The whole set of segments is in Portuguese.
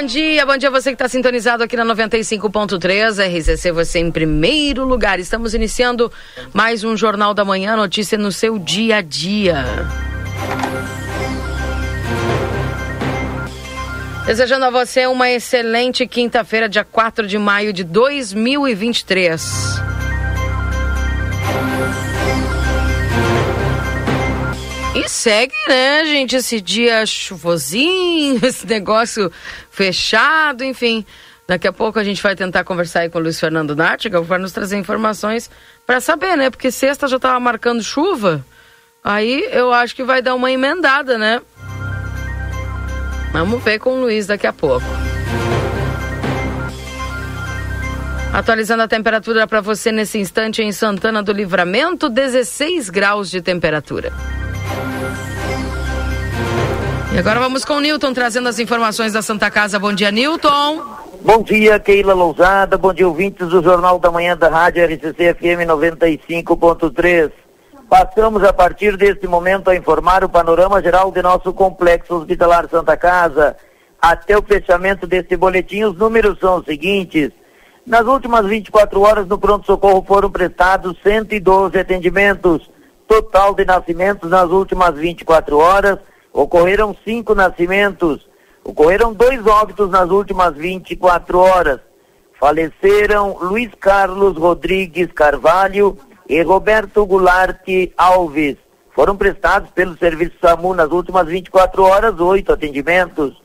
Bom dia, bom dia você que está sintonizado aqui na 95.3, RCC, você em primeiro lugar. Estamos iniciando mais um Jornal da Manhã, notícia no seu dia a dia. Desejando a você uma excelente quinta-feira, dia 4 de maio de 2023. E segue, né, gente, esse dia chuvosinho, esse negócio fechado, enfim. Daqui a pouco a gente vai tentar conversar aí com o Luiz Fernando Nartiga para nos trazer informações para saber, né? Porque sexta já estava marcando chuva. Aí eu acho que vai dar uma emendada, né? Vamos ver com o Luiz daqui a pouco. Atualizando a temperatura para você nesse instante em Santana do Livramento, 16 graus de temperatura. E agora vamos com o Newton trazendo as informações da Santa Casa. Bom dia, Newton. Bom dia, Keila Lousada. Bom dia, ouvintes do Jornal da Manhã da Rádio RCC FM 95.3. Passamos a partir deste momento a informar o panorama geral de nosso complexo hospitalar Santa Casa. Até o fechamento deste boletim, os números são os seguintes. Nas últimas 24 horas, no pronto-socorro foram prestados 112 atendimentos. Total de nascimentos nas últimas 24 horas, Ocorreram cinco nascimentos, ocorreram dois óbitos nas últimas 24 horas. Faleceram Luiz Carlos Rodrigues Carvalho e Roberto Goulart Alves. Foram prestados pelo Serviço SAMU nas últimas 24 horas oito atendimentos.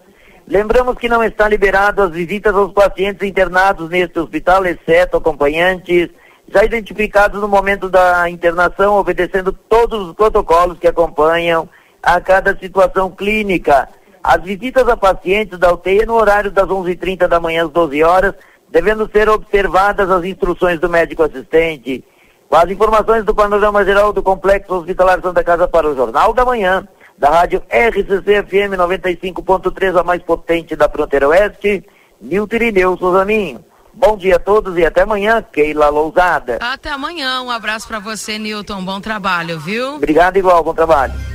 Lembramos que não está liberado as visitas aos pacientes internados neste hospital, exceto acompanhantes, já identificados no momento da internação, obedecendo todos os protocolos que acompanham a cada situação clínica. As visitas a pacientes da UTI no horário das 11h30 da manhã às 12 horas, devendo ser observadas as instruções do médico assistente. Com as informações do panorama geral do Complexo Hospitalar Santa Casa para o Jornal da Manhã, da rádio RCC FM 95.3, a mais potente da fronteira oeste, Nilton Irineu Souzaninho. Bom dia a todos e até amanhã, Keila Lousada. Até amanhã, um abraço para você, Nilton. Bom trabalho, viu? Obrigado igual, bom trabalho.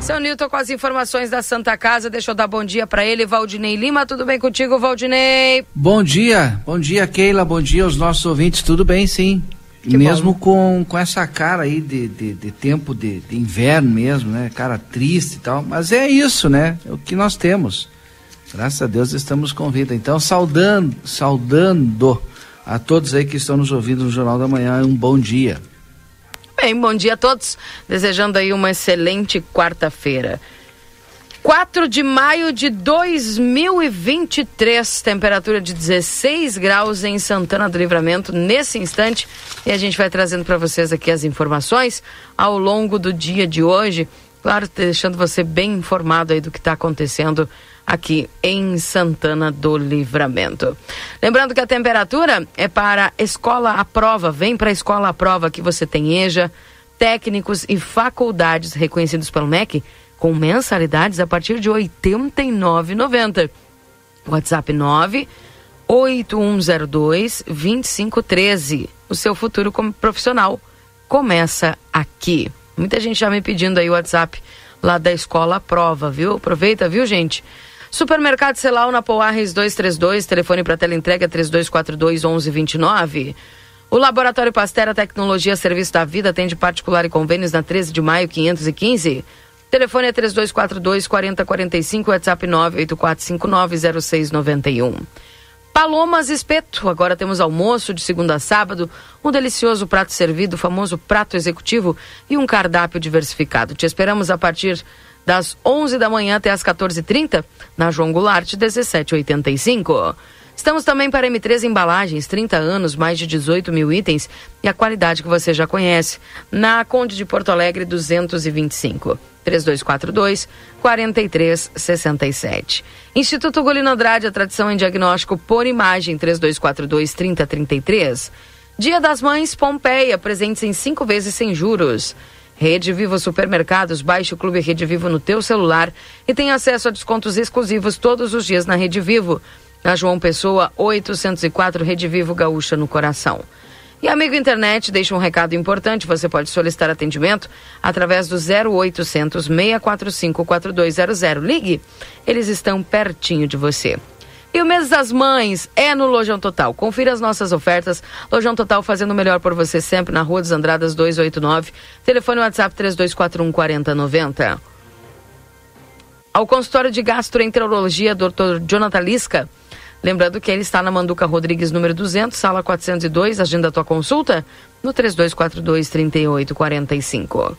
Seu Nilton com as informações da Santa Casa, deixa eu dar bom dia para ele, Valdinei Lima, tudo bem contigo, Valdinei? Bom dia, bom dia Keila, bom dia aos nossos ouvintes, tudo bem sim. Que mesmo com, com essa cara aí de, de, de tempo de, de, inverno mesmo, né? Cara triste e tal, mas é isso, né? É o que nós temos. Graças a Deus estamos com vida. Então, saudando, saudando a todos aí que estão nos ouvindo no Jornal da Manhã, um bom dia. Bem, bom dia a todos. Desejando aí uma excelente quarta-feira. 4 de maio de 2023, temperatura de 16 graus em Santana do Livramento nesse instante. E a gente vai trazendo para vocês aqui as informações ao longo do dia de hoje. Claro, deixando você bem informado aí do que está acontecendo aqui em Santana do Livramento. Lembrando que a temperatura é para escola à prova. Vem para a escola à prova que você tem EJA, técnicos e faculdades reconhecidos pelo MEC com mensalidades a partir de R$ 89,90. WhatsApp 9 8102 2513. O seu futuro como profissional começa aqui. Muita gente já me pedindo aí o WhatsApp lá da escola prova, viu? Aproveita, viu, gente? Supermercado Celal na Poarres 232, telefone para tela entrega 3242 1129. O Laboratório Pastera Tecnologia Serviço da Vida atende particular e convênios na 13 de maio 515. Telefone é 3242 4045, WhatsApp 984590691. Palomas Espeto. Agora temos almoço de segunda a sábado, um delicioso prato servido, o famoso prato executivo e um cardápio diversificado. Te esperamos a partir das 11 da manhã até as 14h30, na João Goulart, 1785. Estamos também para M3 Embalagens, 30 anos, mais de 18 mil itens e a qualidade que você já conhece. Na Conde de Porto Alegre, 225. 3242 4367. Instituto Golino Andrade, a tradição em diagnóstico por imagem, 3242 3033. Dia das Mães, Pompeia, presentes em cinco vezes sem juros. Rede Vivo Supermercados, baixe o Clube Rede Vivo no teu celular e tenha acesso a descontos exclusivos todos os dias na Rede Vivo. Na João Pessoa, 804, Rede Vivo Gaúcha no coração. E amigo internet, deixa um recado importante. Você pode solicitar atendimento através do 0800 645 4200. Ligue, eles estão pertinho de você. E o mês das mães é no Lojão Total. Confira as nossas ofertas. Lojão Total fazendo o melhor por você sempre na Rua dos Andradas 289. Telefone WhatsApp 3241 4090. Ao consultório de gastroenterologia, Dr. Jonathan Lisca Lembrando que ele está na Manduca Rodrigues, número 200, sala 402. Agenda tua consulta no 3242-3845.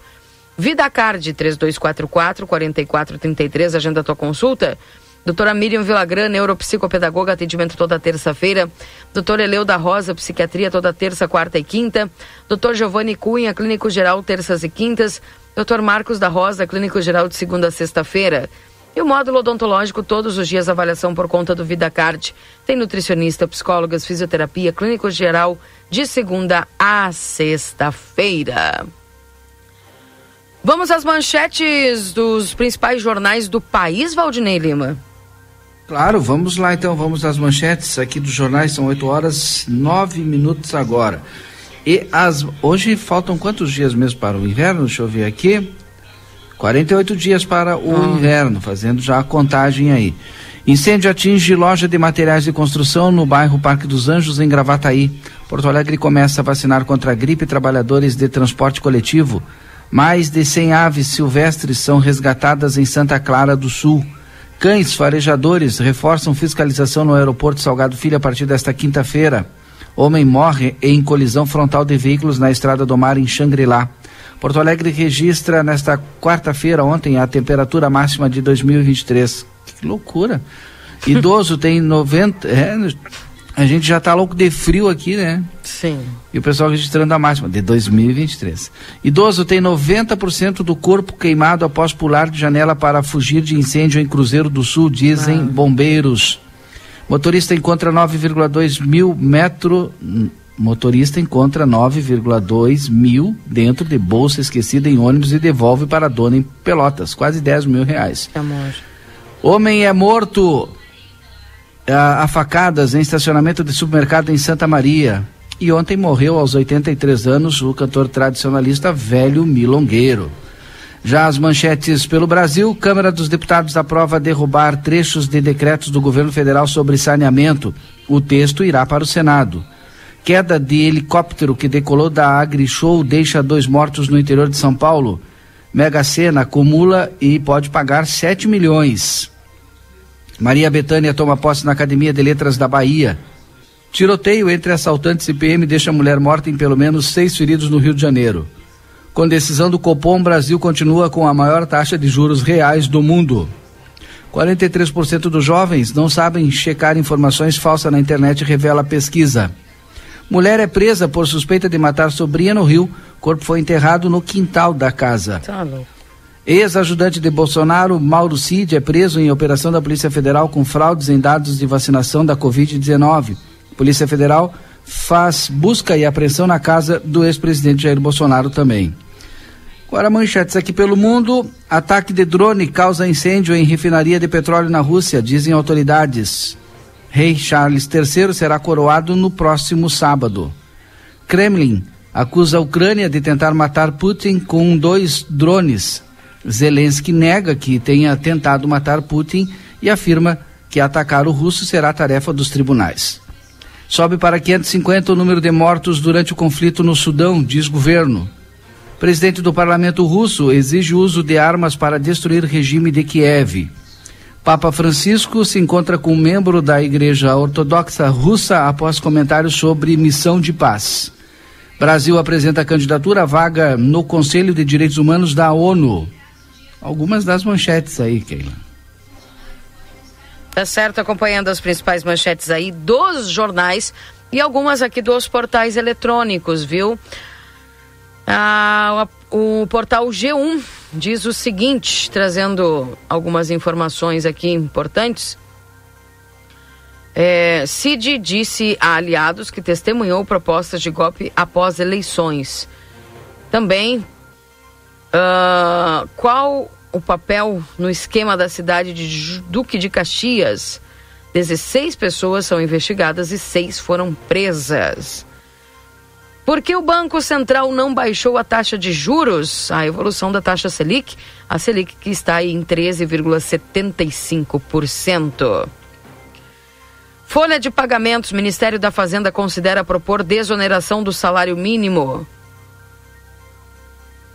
Vida Card 3244-4433. Agenda tua consulta. Doutora Miriam Vilagran, neuropsicopedagoga, atendimento toda terça-feira. Doutor Eleu da Rosa, psiquiatria toda terça, quarta e quinta. Doutor Giovanni Cunha, clínico geral, terças e quintas. Doutor Marcos da Rosa, clínico geral de segunda a sexta-feira. E o módulo odontológico, todos os dias, avaliação por conta do VidaCard. Tem nutricionista, psicólogas, fisioterapia, clínico geral, de segunda a sexta-feira. Vamos às manchetes dos principais jornais do país, Valdinei Lima. Claro, vamos lá então, vamos às manchetes aqui dos jornais, são 8 horas 9 minutos agora. E as hoje faltam quantos dias mesmo para o inverno? Deixa eu ver aqui. 48 dias para o ah. inverno, fazendo já a contagem aí. Incêndio atinge loja de materiais de construção no bairro Parque dos Anjos, em Gravataí. Porto Alegre começa a vacinar contra a gripe trabalhadores de transporte coletivo. Mais de 100 aves silvestres são resgatadas em Santa Clara do Sul. Cães farejadores reforçam fiscalização no aeroporto Salgado Filho a partir desta quinta-feira. Homem morre em colisão frontal de veículos na estrada do mar em Xangri-Lá. Porto Alegre registra nesta quarta-feira, ontem, a temperatura máxima de 2023. Que loucura! Idoso tem 90. É, a gente já está louco de frio aqui, né? Sim. E o pessoal registrando a máxima de 2023. Idoso tem 90% do corpo queimado após pular de janela para fugir de incêndio em Cruzeiro do Sul, dizem ah. bombeiros. Motorista encontra 9,2 mil metros Motorista encontra 9,2 mil dentro de bolsa esquecida em ônibus e devolve para a dona em Pelotas, quase 10 mil reais. Amor. Homem é morto a, facadas em estacionamento de supermercado em Santa Maria. E ontem morreu aos 83 anos o cantor tradicionalista Velho Milongueiro. Já as manchetes pelo Brasil, Câmara dos Deputados aprova derrubar trechos de decretos do governo federal sobre saneamento. O texto irá para o Senado. Queda de helicóptero que decolou da AgriShow deixa dois mortos no interior de São Paulo. Mega Sena acumula e pode pagar 7 milhões. Maria Betânia toma posse na Academia de Letras da Bahia. Tiroteio entre assaltantes e PM deixa mulher morta em pelo menos seis feridos no Rio de Janeiro. Com decisão do Copom, Brasil continua com a maior taxa de juros reais do mundo. 43% dos jovens não sabem checar informações falsas na internet, revela a pesquisa. Mulher é presa por suspeita de matar sobrinha no Rio. Corpo foi enterrado no quintal da casa. Tá Ex-ajudante de Bolsonaro, Mauro Cid, é preso em operação da Polícia Federal com fraudes em dados de vacinação da Covid-19. Polícia Federal faz busca e apreensão na casa do ex-presidente Jair Bolsonaro também. Agora manchetes aqui pelo mundo. Ataque de drone causa incêndio em refinaria de petróleo na Rússia, dizem autoridades. Rei Charles III será coroado no próximo sábado. Kremlin acusa a Ucrânia de tentar matar Putin com dois drones. Zelensky nega que tenha tentado matar Putin e afirma que atacar o russo será tarefa dos tribunais. Sobe para 550 o número de mortos durante o conflito no Sudão, diz governo. Presidente do parlamento russo exige uso de armas para destruir regime de Kiev. Papa Francisco se encontra com um membro da Igreja Ortodoxa Russa após comentários sobre missão de paz. Brasil apresenta candidatura à vaga no Conselho de Direitos Humanos da ONU. Algumas das manchetes aí, Keila. Tá certo, acompanhando as principais manchetes aí dos jornais e algumas aqui dos portais eletrônicos, viu? Ah, o portal G1 diz o seguinte, trazendo algumas informações aqui importantes. É, Cid disse a aliados que testemunhou propostas de golpe após eleições. Também, uh, qual o papel no esquema da cidade de Duque de Caxias? 16 pessoas são investigadas e seis foram presas. Por que o Banco Central não baixou a taxa de juros? A evolução da taxa Selic, a Selic que está aí em 13,75%. Folha de pagamentos, Ministério da Fazenda considera propor desoneração do salário mínimo.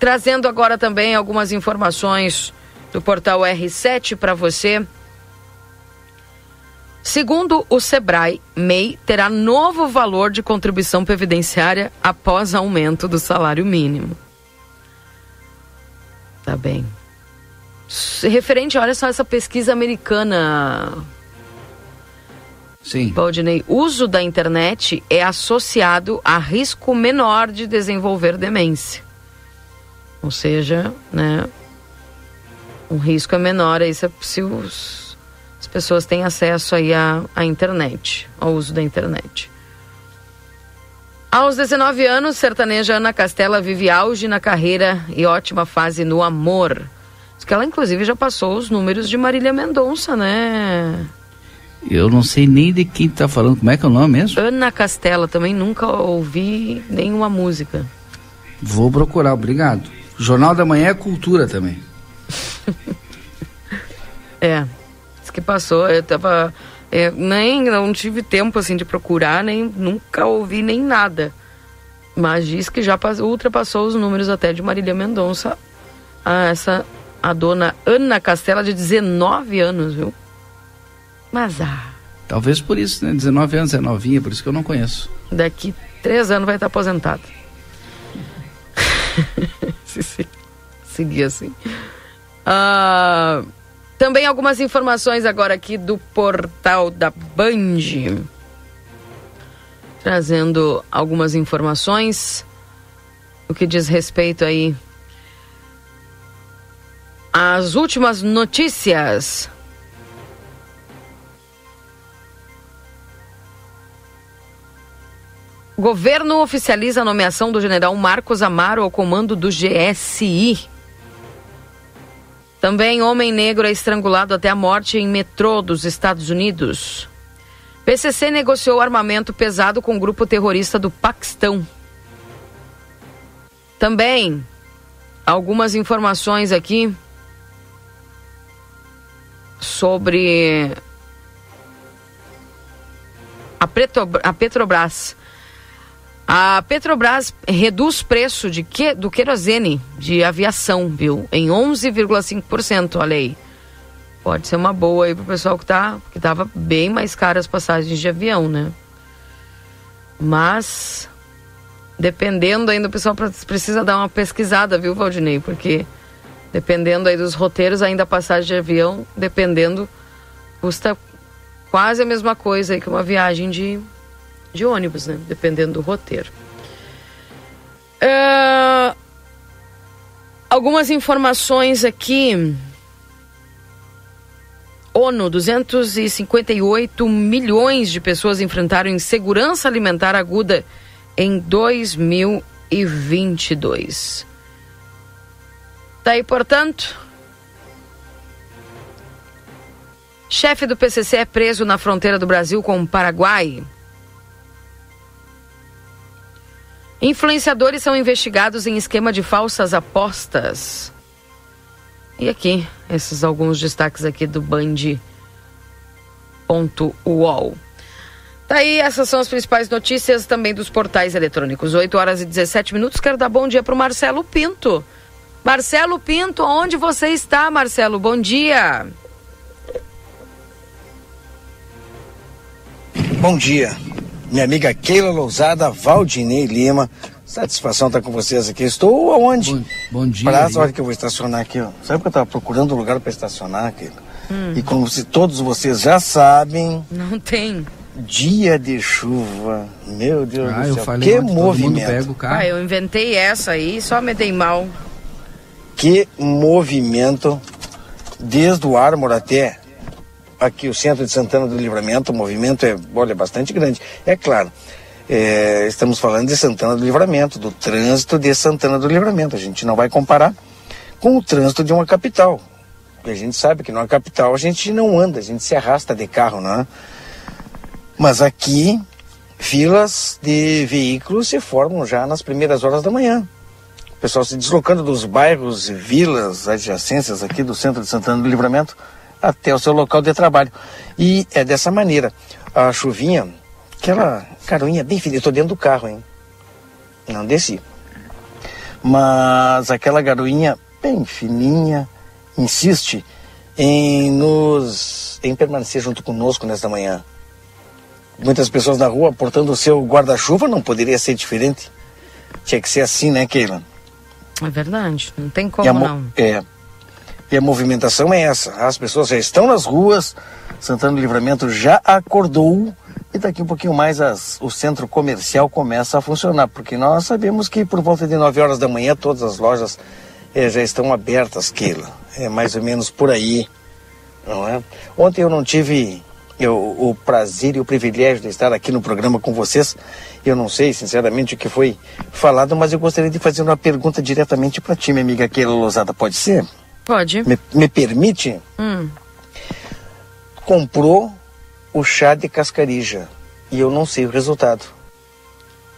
Trazendo agora também algumas informações do portal R7 para você. Segundo o Sebrae, MEI terá novo valor de contribuição previdenciária após aumento do salário mínimo. Tá bem. Referente, olha só essa pesquisa americana. Sim. Valdinei, uso da internet é associado a risco menor de desenvolver demência. Ou seja, né, um risco é menor aí se, se os as pessoas têm acesso aí à, à internet, ao uso da internet. Aos 19 anos, sertaneja Ana Castela vive auge na carreira e ótima fase no amor. Diz que ela, inclusive, já passou os números de Marília Mendonça, né? Eu não sei nem de quem tá falando. Como é que é o nome mesmo? Ana Castela, também nunca ouvi nenhuma música. Vou procurar, obrigado. Jornal da Manhã é cultura também. é que passou, eu tava. Eu nem não tive tempo assim de procurar, nem nunca ouvi nem nada. Mas diz que já ultrapassou os números até de Marília Mendonça. A essa a dona Ana Castela de 19 anos, viu? Mas ah. Talvez por isso, né? 19 anos é novinha, por isso que eu não conheço. Daqui três anos vai estar aposentada. se seguir assim. Ah. Também algumas informações agora aqui do portal da Band. Trazendo algumas informações. O que diz respeito aí às últimas notícias. Governo oficializa a nomeação do general Marcos Amaro ao comando do GSI. Também homem negro é estrangulado até a morte em metrô dos Estados Unidos. PCC negociou armamento pesado com o grupo terrorista do Paquistão. Também algumas informações aqui sobre a, Petrobras. A Petrobras reduz preço de que, do querosene de aviação, viu? Em 11,5%, olha aí. Pode ser uma boa aí pro pessoal que tá, que tava bem mais caras as passagens de avião, né? Mas dependendo ainda o pessoal precisa dar uma pesquisada, viu, Valdinei? Porque dependendo aí dos roteiros, ainda a passagem de avião, dependendo, custa quase a mesma coisa aí que uma viagem de de ônibus, né? Dependendo do roteiro. Uh, algumas informações aqui. ONU, 258 milhões de pessoas enfrentaram insegurança alimentar aguda em 2022. Daí, tá portanto, chefe do PCC é preso na fronteira do Brasil com o Paraguai. Influenciadores são investigados em esquema de falsas apostas. E aqui, esses alguns destaques aqui do Band.uol. Tá aí, essas são as principais notícias também dos portais eletrônicos. 8 horas e 17 minutos. Quero dar bom dia para o Marcelo Pinto. Marcelo Pinto, onde você está, Marcelo? Bom dia. Bom dia minha amiga Keila Lousada, Valdinei Lima. Satisfação estar com vocês aqui. Estou aonde? Bom, bom dia. Prazo, hora que eu vou estacionar aqui, ó. Sabe que eu estava procurando um lugar para estacionar, Keila? Hum. E como se todos vocês já sabem. Não tem. Dia de chuva. Meu Deus ah, do céu. Eu falei que movimento. Pega o carro. Ah, eu inventei essa aí, só me dei mal. Que movimento. Desde o Ármor até aqui o centro de Santana do Livramento, o movimento é, olha, bastante grande. É claro, é, estamos falando de Santana do Livramento, do trânsito de Santana do Livramento. A gente não vai comparar com o trânsito de uma capital. E a gente sabe que numa capital a gente não anda, a gente se arrasta de carro, não é? Mas aqui, filas de veículos se formam já nas primeiras horas da manhã. O pessoal se deslocando dos bairros e vilas adjacências aqui do centro de Santana do Livramento até o seu local de trabalho. E é dessa maneira. A chuvinha, aquela caroinha bem fininha, estou dentro do carro, hein? Não desci. Mas aquela garoinha bem fininha insiste em nos em permanecer junto conosco nesta manhã. Muitas pessoas na rua portando o seu guarda-chuva não poderia ser diferente. Tinha que ser assim, né, Keila? É verdade, não tem como não. É. E a movimentação é essa. As pessoas já estão nas ruas, Santana do Livramento já acordou e daqui um pouquinho mais as, o centro comercial começa a funcionar, porque nós sabemos que por volta de 9 horas da manhã todas as lojas é, já estão abertas, Keila. É mais ou menos por aí, não é? Ontem eu não tive eu, o prazer e o privilégio de estar aqui no programa com vocês. Eu não sei, sinceramente, o que foi falado, mas eu gostaria de fazer uma pergunta diretamente para ti, minha amiga Keila Lousada. Pode ser? Pode. Me, me permite? Hum. Comprou o chá de cascarija e eu não sei o resultado.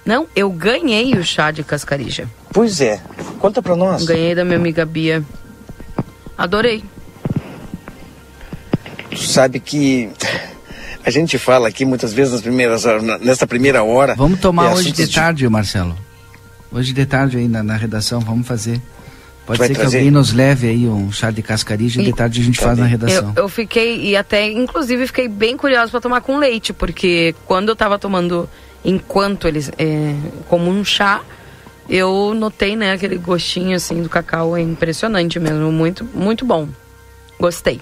Não, eu ganhei o chá de cascarija. Pois é. Conta pra nós. Ganhei da minha amiga Bia. Adorei. Sabe que a gente fala aqui muitas vezes nas primeiras nesta primeira hora. Vamos tomar é hoje de tarde, Marcelo. Hoje de tarde aí na, na redação, vamos fazer. Pode ser trazer? que alguém nos leve aí um chá de cascarija e de tarde a gente faz na redação. Eu, eu, fiquei, e até, inclusive, fiquei bem curiosa para tomar com leite, porque quando eu tava tomando, enquanto eles, é, como um chá, eu notei, né, aquele gostinho, assim, do cacau, é impressionante mesmo, muito, muito bom. Gostei.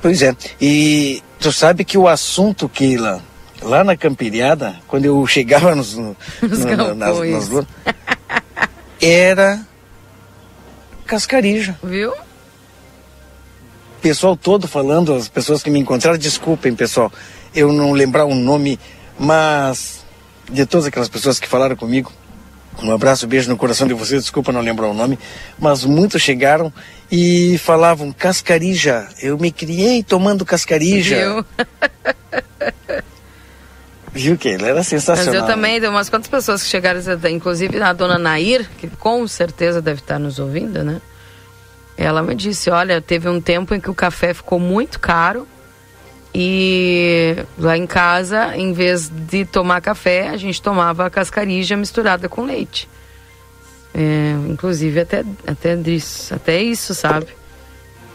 Pois é, e tu sabe que o assunto, Keila, lá na camperiada, quando eu chegava nos, no, no, nas, nas, era Cascarija. Viu? Pessoal todo falando, as pessoas que me encontraram, desculpem, pessoal, eu não lembrar o nome, mas de todas aquelas pessoas que falaram comigo, um abraço, um beijo no coração de vocês, desculpa não lembrar o nome, mas muitos chegaram e falavam cascarija. Eu me criei tomando cascarija. Viu? Viu que ele era sensacional. Mas eu também, tem umas quantas pessoas que chegaram, inclusive a dona Nair, que com certeza deve estar nos ouvindo, né? Ela me disse, olha, teve um tempo em que o café ficou muito caro e lá em casa, em vez de tomar café, a gente tomava a cascarija misturada com leite. É, inclusive até, até, isso, até isso, sabe?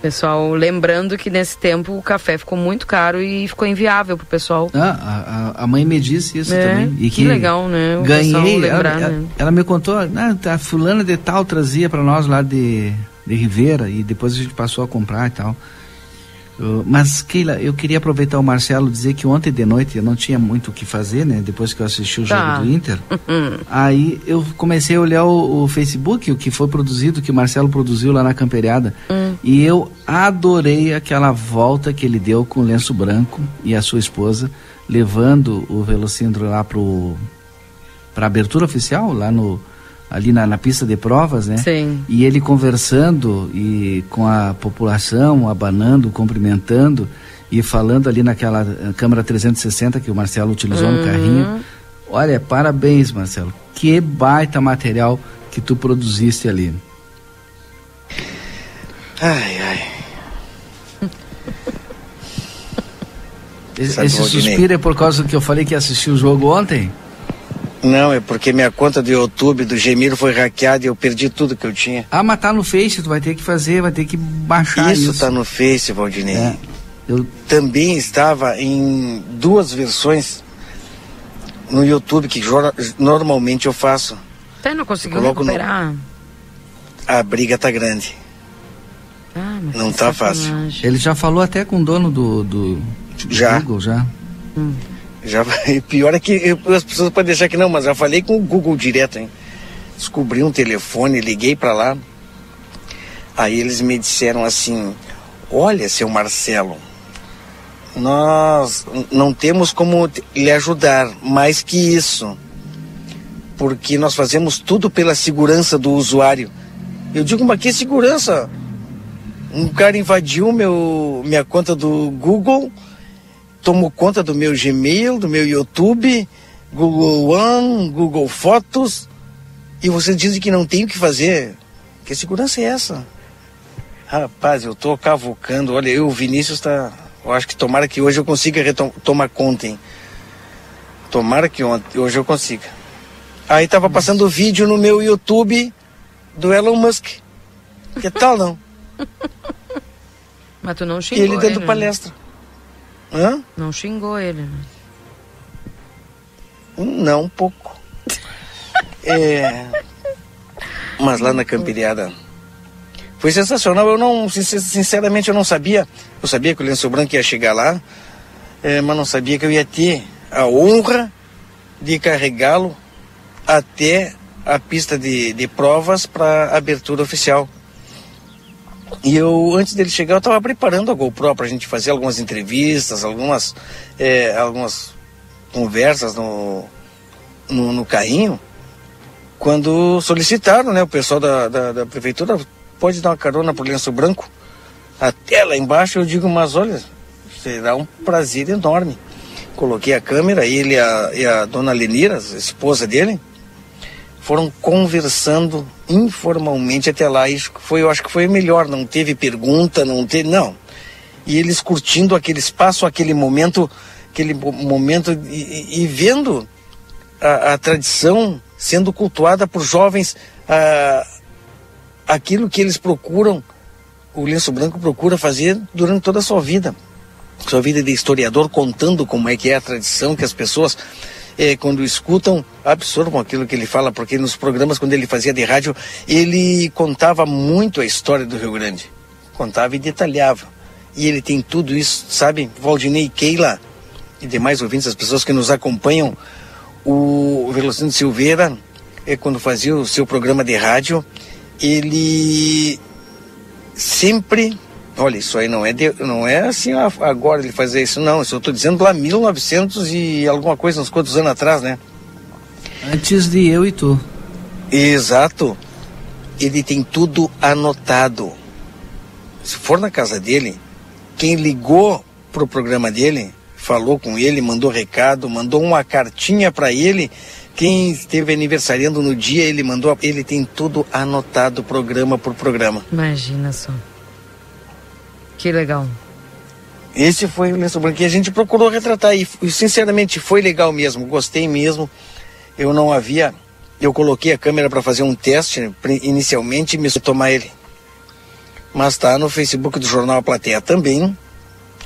Pessoal, lembrando que nesse tempo o café ficou muito caro e ficou inviável pro pessoal. Ah, a, a mãe me disse isso é, também. E que, que legal, né? O ganhei. Lembrar, ela, né? ela, me contou, ah, a fulana de tal trazia para nós lá de, de Ribeira e depois a gente passou a comprar e tal. Mas, Keila, eu queria aproveitar o Marcelo dizer que ontem de noite eu não tinha muito o que fazer, né? Depois que eu assisti o jogo tá. do Inter. Uhum. Aí eu comecei a olhar o, o, Facebook, o que foi produzido, que o Marcelo produziu lá na camperiada. Uhum. E eu adorei aquela volta que ele deu com o lenço branco e a sua esposa, levando o velocímetro lá pro para abertura oficial, lá no ali na, na, pista de provas, né? Sim. E ele conversando e com a população, abanando, cumprimentando e falando ali naquela eh, câmera 360 que o Marcelo utilizou uhum. no carrinho. Olha, parabéns, Marcelo. Que baita material que tu produziste ali. Ai, ai. Esse, esse suspiro é por causa que eu falei que assistiu o jogo ontem? Não, é porque minha conta do YouTube do Gemiro foi hackeada e eu perdi tudo que eu tinha. Ah, mas tá no Face, tu vai ter que fazer, vai ter que baixar isso. Isso tá no Face, Valdinei. É, eu... Também estava em duas versões no YouTube que normalmente eu faço. Você não conseguiu recuperar? No... A briga tá grande. Ah, não tá fácil. Ele já falou até com o dono do, do, do já. Google, já. Hum. Já, pior é que as pessoas podem deixar que não, mas já falei com o Google direto, hein? Descobri um telefone, liguei para lá. Aí eles me disseram assim: Olha, seu Marcelo, nós não temos como lhe ajudar mais que isso, porque nós fazemos tudo pela segurança do usuário. Eu digo, mas que segurança? Um cara invadiu meu, minha conta do Google, tomou conta do meu Gmail, do meu YouTube, Google One, Google Fotos, e vocês dizem que não tem o que fazer. Que segurança é essa? Rapaz, eu tô cavucando. Olha, eu, o Vinícius tá. Eu acho que tomara que hoje eu consiga tomar conta, hein? Tomara que ontem, hoje eu consiga. Aí tava passando o vídeo no meu YouTube do Elon Musk. Que tal não? Mas tu não xingou ele. dando né? palestra. Hã? Não xingou ele, né? Não, um pouco. é... Mas lá na camperiada foi sensacional. Eu não, sinceramente, eu não sabia. Eu sabia que o Lenço Branco ia chegar lá, é, mas não sabia que eu ia ter a honra de carregá-lo até a pista de, de provas para abertura oficial. E eu, antes dele chegar, eu estava preparando a GoPro para a gente fazer algumas entrevistas, algumas, é, algumas conversas no, no, no, carrinho. Quando solicitaram, né, o pessoal da, da, da prefeitura, pode dar uma carona pro lenço branco? Até lá embaixo eu digo, mas olha, será um prazer enorme. Coloquei a câmera, ele e a, e a dona Lenira, a esposa dele, foram conversando informalmente até lá. Isso foi, eu acho que foi melhor. Não teve pergunta, não teve. Não. E eles curtindo aquele espaço, aquele momento, aquele momento e, e vendo a, a, tradição sendo cultuada por jovens, a, aquilo que eles procuram, o lenço branco procura fazer durante toda a sua vida. Sua vida de historiador, contando como é que é a tradição que as pessoas é, quando escutam, absorvam aquilo que ele fala, porque nos programas, quando ele fazia de rádio, ele contava muito a história do Rio Grande. Contava e detalhava. E ele tem tudo isso, sabe? Valdinei Keila e demais ouvintes, as pessoas que nos acompanham, o Velocino Silveira, é, quando fazia o seu programa de rádio, ele sempre Olha, isso aí não é, de, não é assim agora ele fazer isso, não. Isso eu estou dizendo lá 1900 e alguma coisa, uns quantos anos atrás, né? Antes de eu e tu. Exato. Ele tem tudo anotado. Se for na casa dele, quem ligou pro programa dele, falou com ele, mandou recado, mandou uma cartinha para ele. Quem esteve aniversariando no dia, ele mandou, ele tem tudo anotado programa por programa. Imagina só. Que legal. Esse foi o lenço branco que a gente procurou retratar e, sinceramente foi legal mesmo, gostei mesmo. Eu não havia, eu coloquei a câmera para fazer um teste inicialmente e me tomar ele. Mas está no Facebook do Jornal A Plateia também.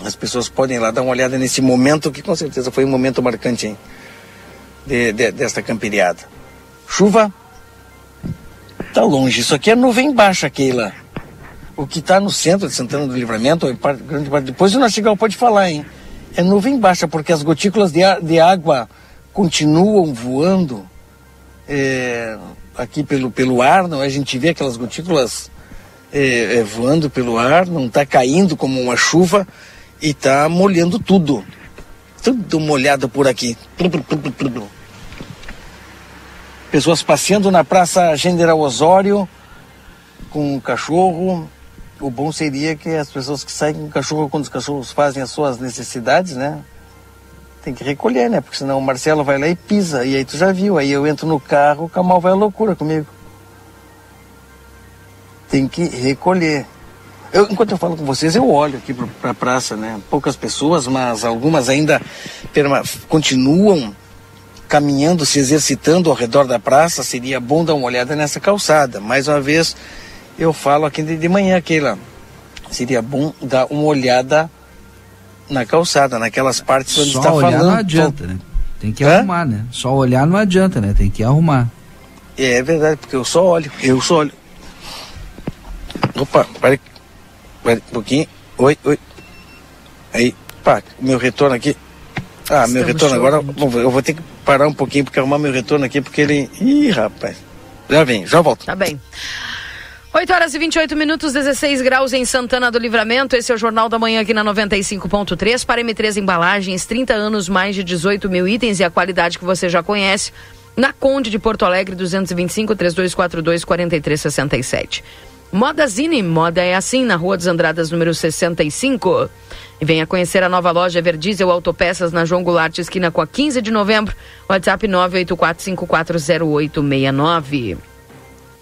As pessoas podem ir lá dar uma olhada nesse momento que com certeza foi um momento marcante hein, de, de, desta camperiada. Chuva tá longe, isso aqui é nuvem baixa, Keila o que está no centro de Santana do Livramento, grande parte, depois o Nastigal pode falar, hein? É nuvem baixa, porque as gotículas de, de água continuam voando é, aqui pelo, pelo ar, não? É? a gente vê aquelas gotículas é, é, voando pelo ar, não está caindo como uma chuva e está molhando tudo. Tudo molhado por aqui. Pessoas passeando na Praça General Osório com um cachorro, o bom seria que as pessoas que saem com cachorro, quando os cachorros fazem as suas necessidades, né? Tem que recolher, né? Porque senão o Marcelo vai lá e pisa. E aí tu já viu, aí eu entro no carro, o Camal vai à loucura comigo. Tem que recolher. Eu, enquanto eu falo com vocês, eu olho aqui para a praça, né? Poucas pessoas, mas algumas ainda continuam caminhando, se exercitando ao redor da praça. Seria bom dar uma olhada nessa calçada. Mais uma vez, eu falo aqui de, de manhã, Keila. Seria bom dar uma olhada na calçada, naquelas partes onde está falando. não adianta, né? Tem que Hã? arrumar, né? Só olhar não adianta, né? Tem que arrumar. É, é verdade, porque eu só olho, eu só olho. Opa, pare. Espera um pouquinho. Oi, oi. Aí, pá, meu retorno aqui. Ah, Estamos meu retorno agora, eu vou ter que parar um pouquinho porque arrumar meu retorno aqui porque ele. Ih, rapaz. Já vem, já volto. Tá bem. 8 horas e 28 minutos, 16 graus em Santana do Livramento. Esse é o Jornal da Manhã aqui na 95.3. Para M3 Embalagens, 30 anos, mais de 18 mil itens e a qualidade que você já conhece. Na Conde de Porto Alegre, 225 3242 4367. Moda Zine, moda é assim, na Rua dos Andradas, número 65. E venha conhecer a nova loja Verdiesel Autopeças na João Goulart, esquina com a 15 de novembro. WhatsApp 984540869.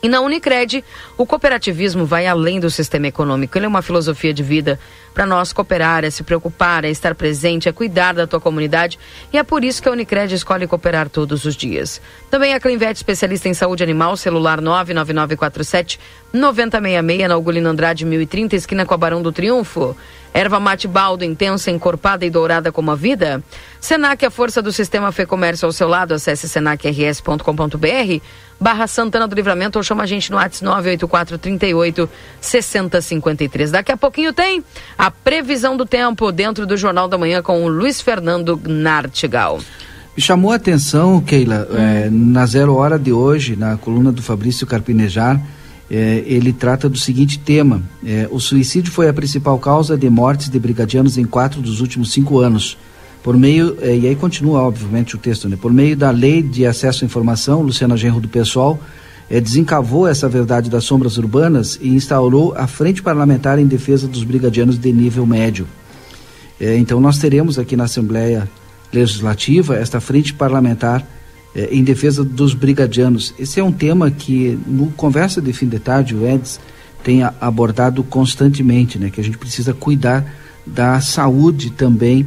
E na Unicred, o cooperativismo vai além do sistema econômico. Ele é uma filosofia de vida para nós cooperar, é se preocupar, é estar presente, é cuidar da tua comunidade. E é por isso que a Unicred escolhe cooperar todos os dias. Também a Clinvet, especialista em saúde animal, celular 99947 9066, na Ugolino Andrade 1030, esquina com a Barão do Triunfo. Erva mate baldo, intensa, encorpada e dourada como a vida? Senac, a força do sistema Fê Comércio ao seu lado. Acesse senacrs.com.br barra Santana do Livramento ou chama a gente no WhatsApp 984 38 6053. Daqui a pouquinho tem a previsão do tempo dentro do Jornal da Manhã com o Luiz Fernando Nartigal. Me chamou a atenção, Keila, é, na zero hora de hoje, na coluna do Fabrício Carpinejar, é, ele trata do seguinte tema: é, o suicídio foi a principal causa de mortes de brigadianos em quatro dos últimos cinco anos. Por meio, é, e aí continua, obviamente, o texto, né? Por meio da lei de acesso à informação, Luciana Genro do Pessoal é, desencavou essa verdade das sombras urbanas e instaurou a Frente Parlamentar em Defesa dos Brigadianos de Nível Médio. É, então, nós teremos aqui na Assembleia Legislativa esta Frente Parlamentar é, em defesa dos brigadianos. Esse é um tema que, no Conversa de Fim de Tarde, o Eds tem abordado constantemente, né? Que a gente precisa cuidar da saúde também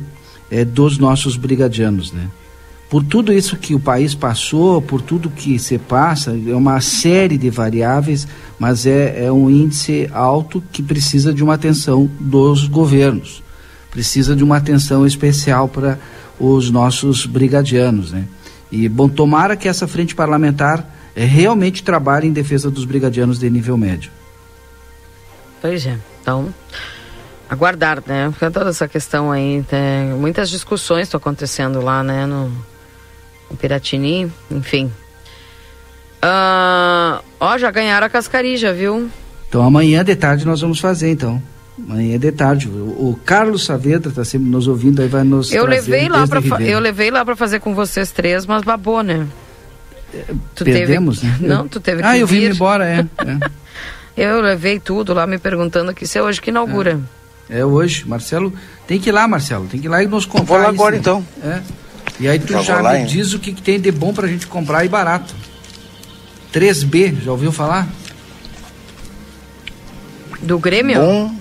é, dos nossos brigadianos, né? Por tudo isso que o país passou, por tudo que se passa, é uma série de variáveis, mas é, é um índice alto que precisa de uma atenção dos governos, precisa de uma atenção especial para os nossos brigadianos, né? E, bom, tomara que essa frente parlamentar é, realmente trabalhe em defesa dos brigadianos de nível médio. Pois é, então, aguardar, né? Porque toda essa questão aí, tem, muitas discussões estão acontecendo lá, né, no, no Piratini, enfim. Uh, ó, já ganharam a cascarija, viu? Então amanhã de tarde nós vamos fazer, então. Amanhã de tarde. O, o Carlos Saavedra está sempre nos ouvindo, aí vai nos eu levei lá para Eu levei lá para fazer com vocês três, mas babou, né? Tu Perdemos, teve... né? Não, tu teve ah, que eu vir. vim embora, é. é. eu levei tudo lá me perguntando que se é hoje que inaugura. É. é. hoje, Marcelo. Tem que ir lá, Marcelo. Tem que ir lá e nos comprar. Vou lá agora né? então. É. E aí tu já, já lá, me hein? diz o que, que tem de bom pra gente comprar e barato. 3B, já ouviu falar? Do Grêmio? Bom,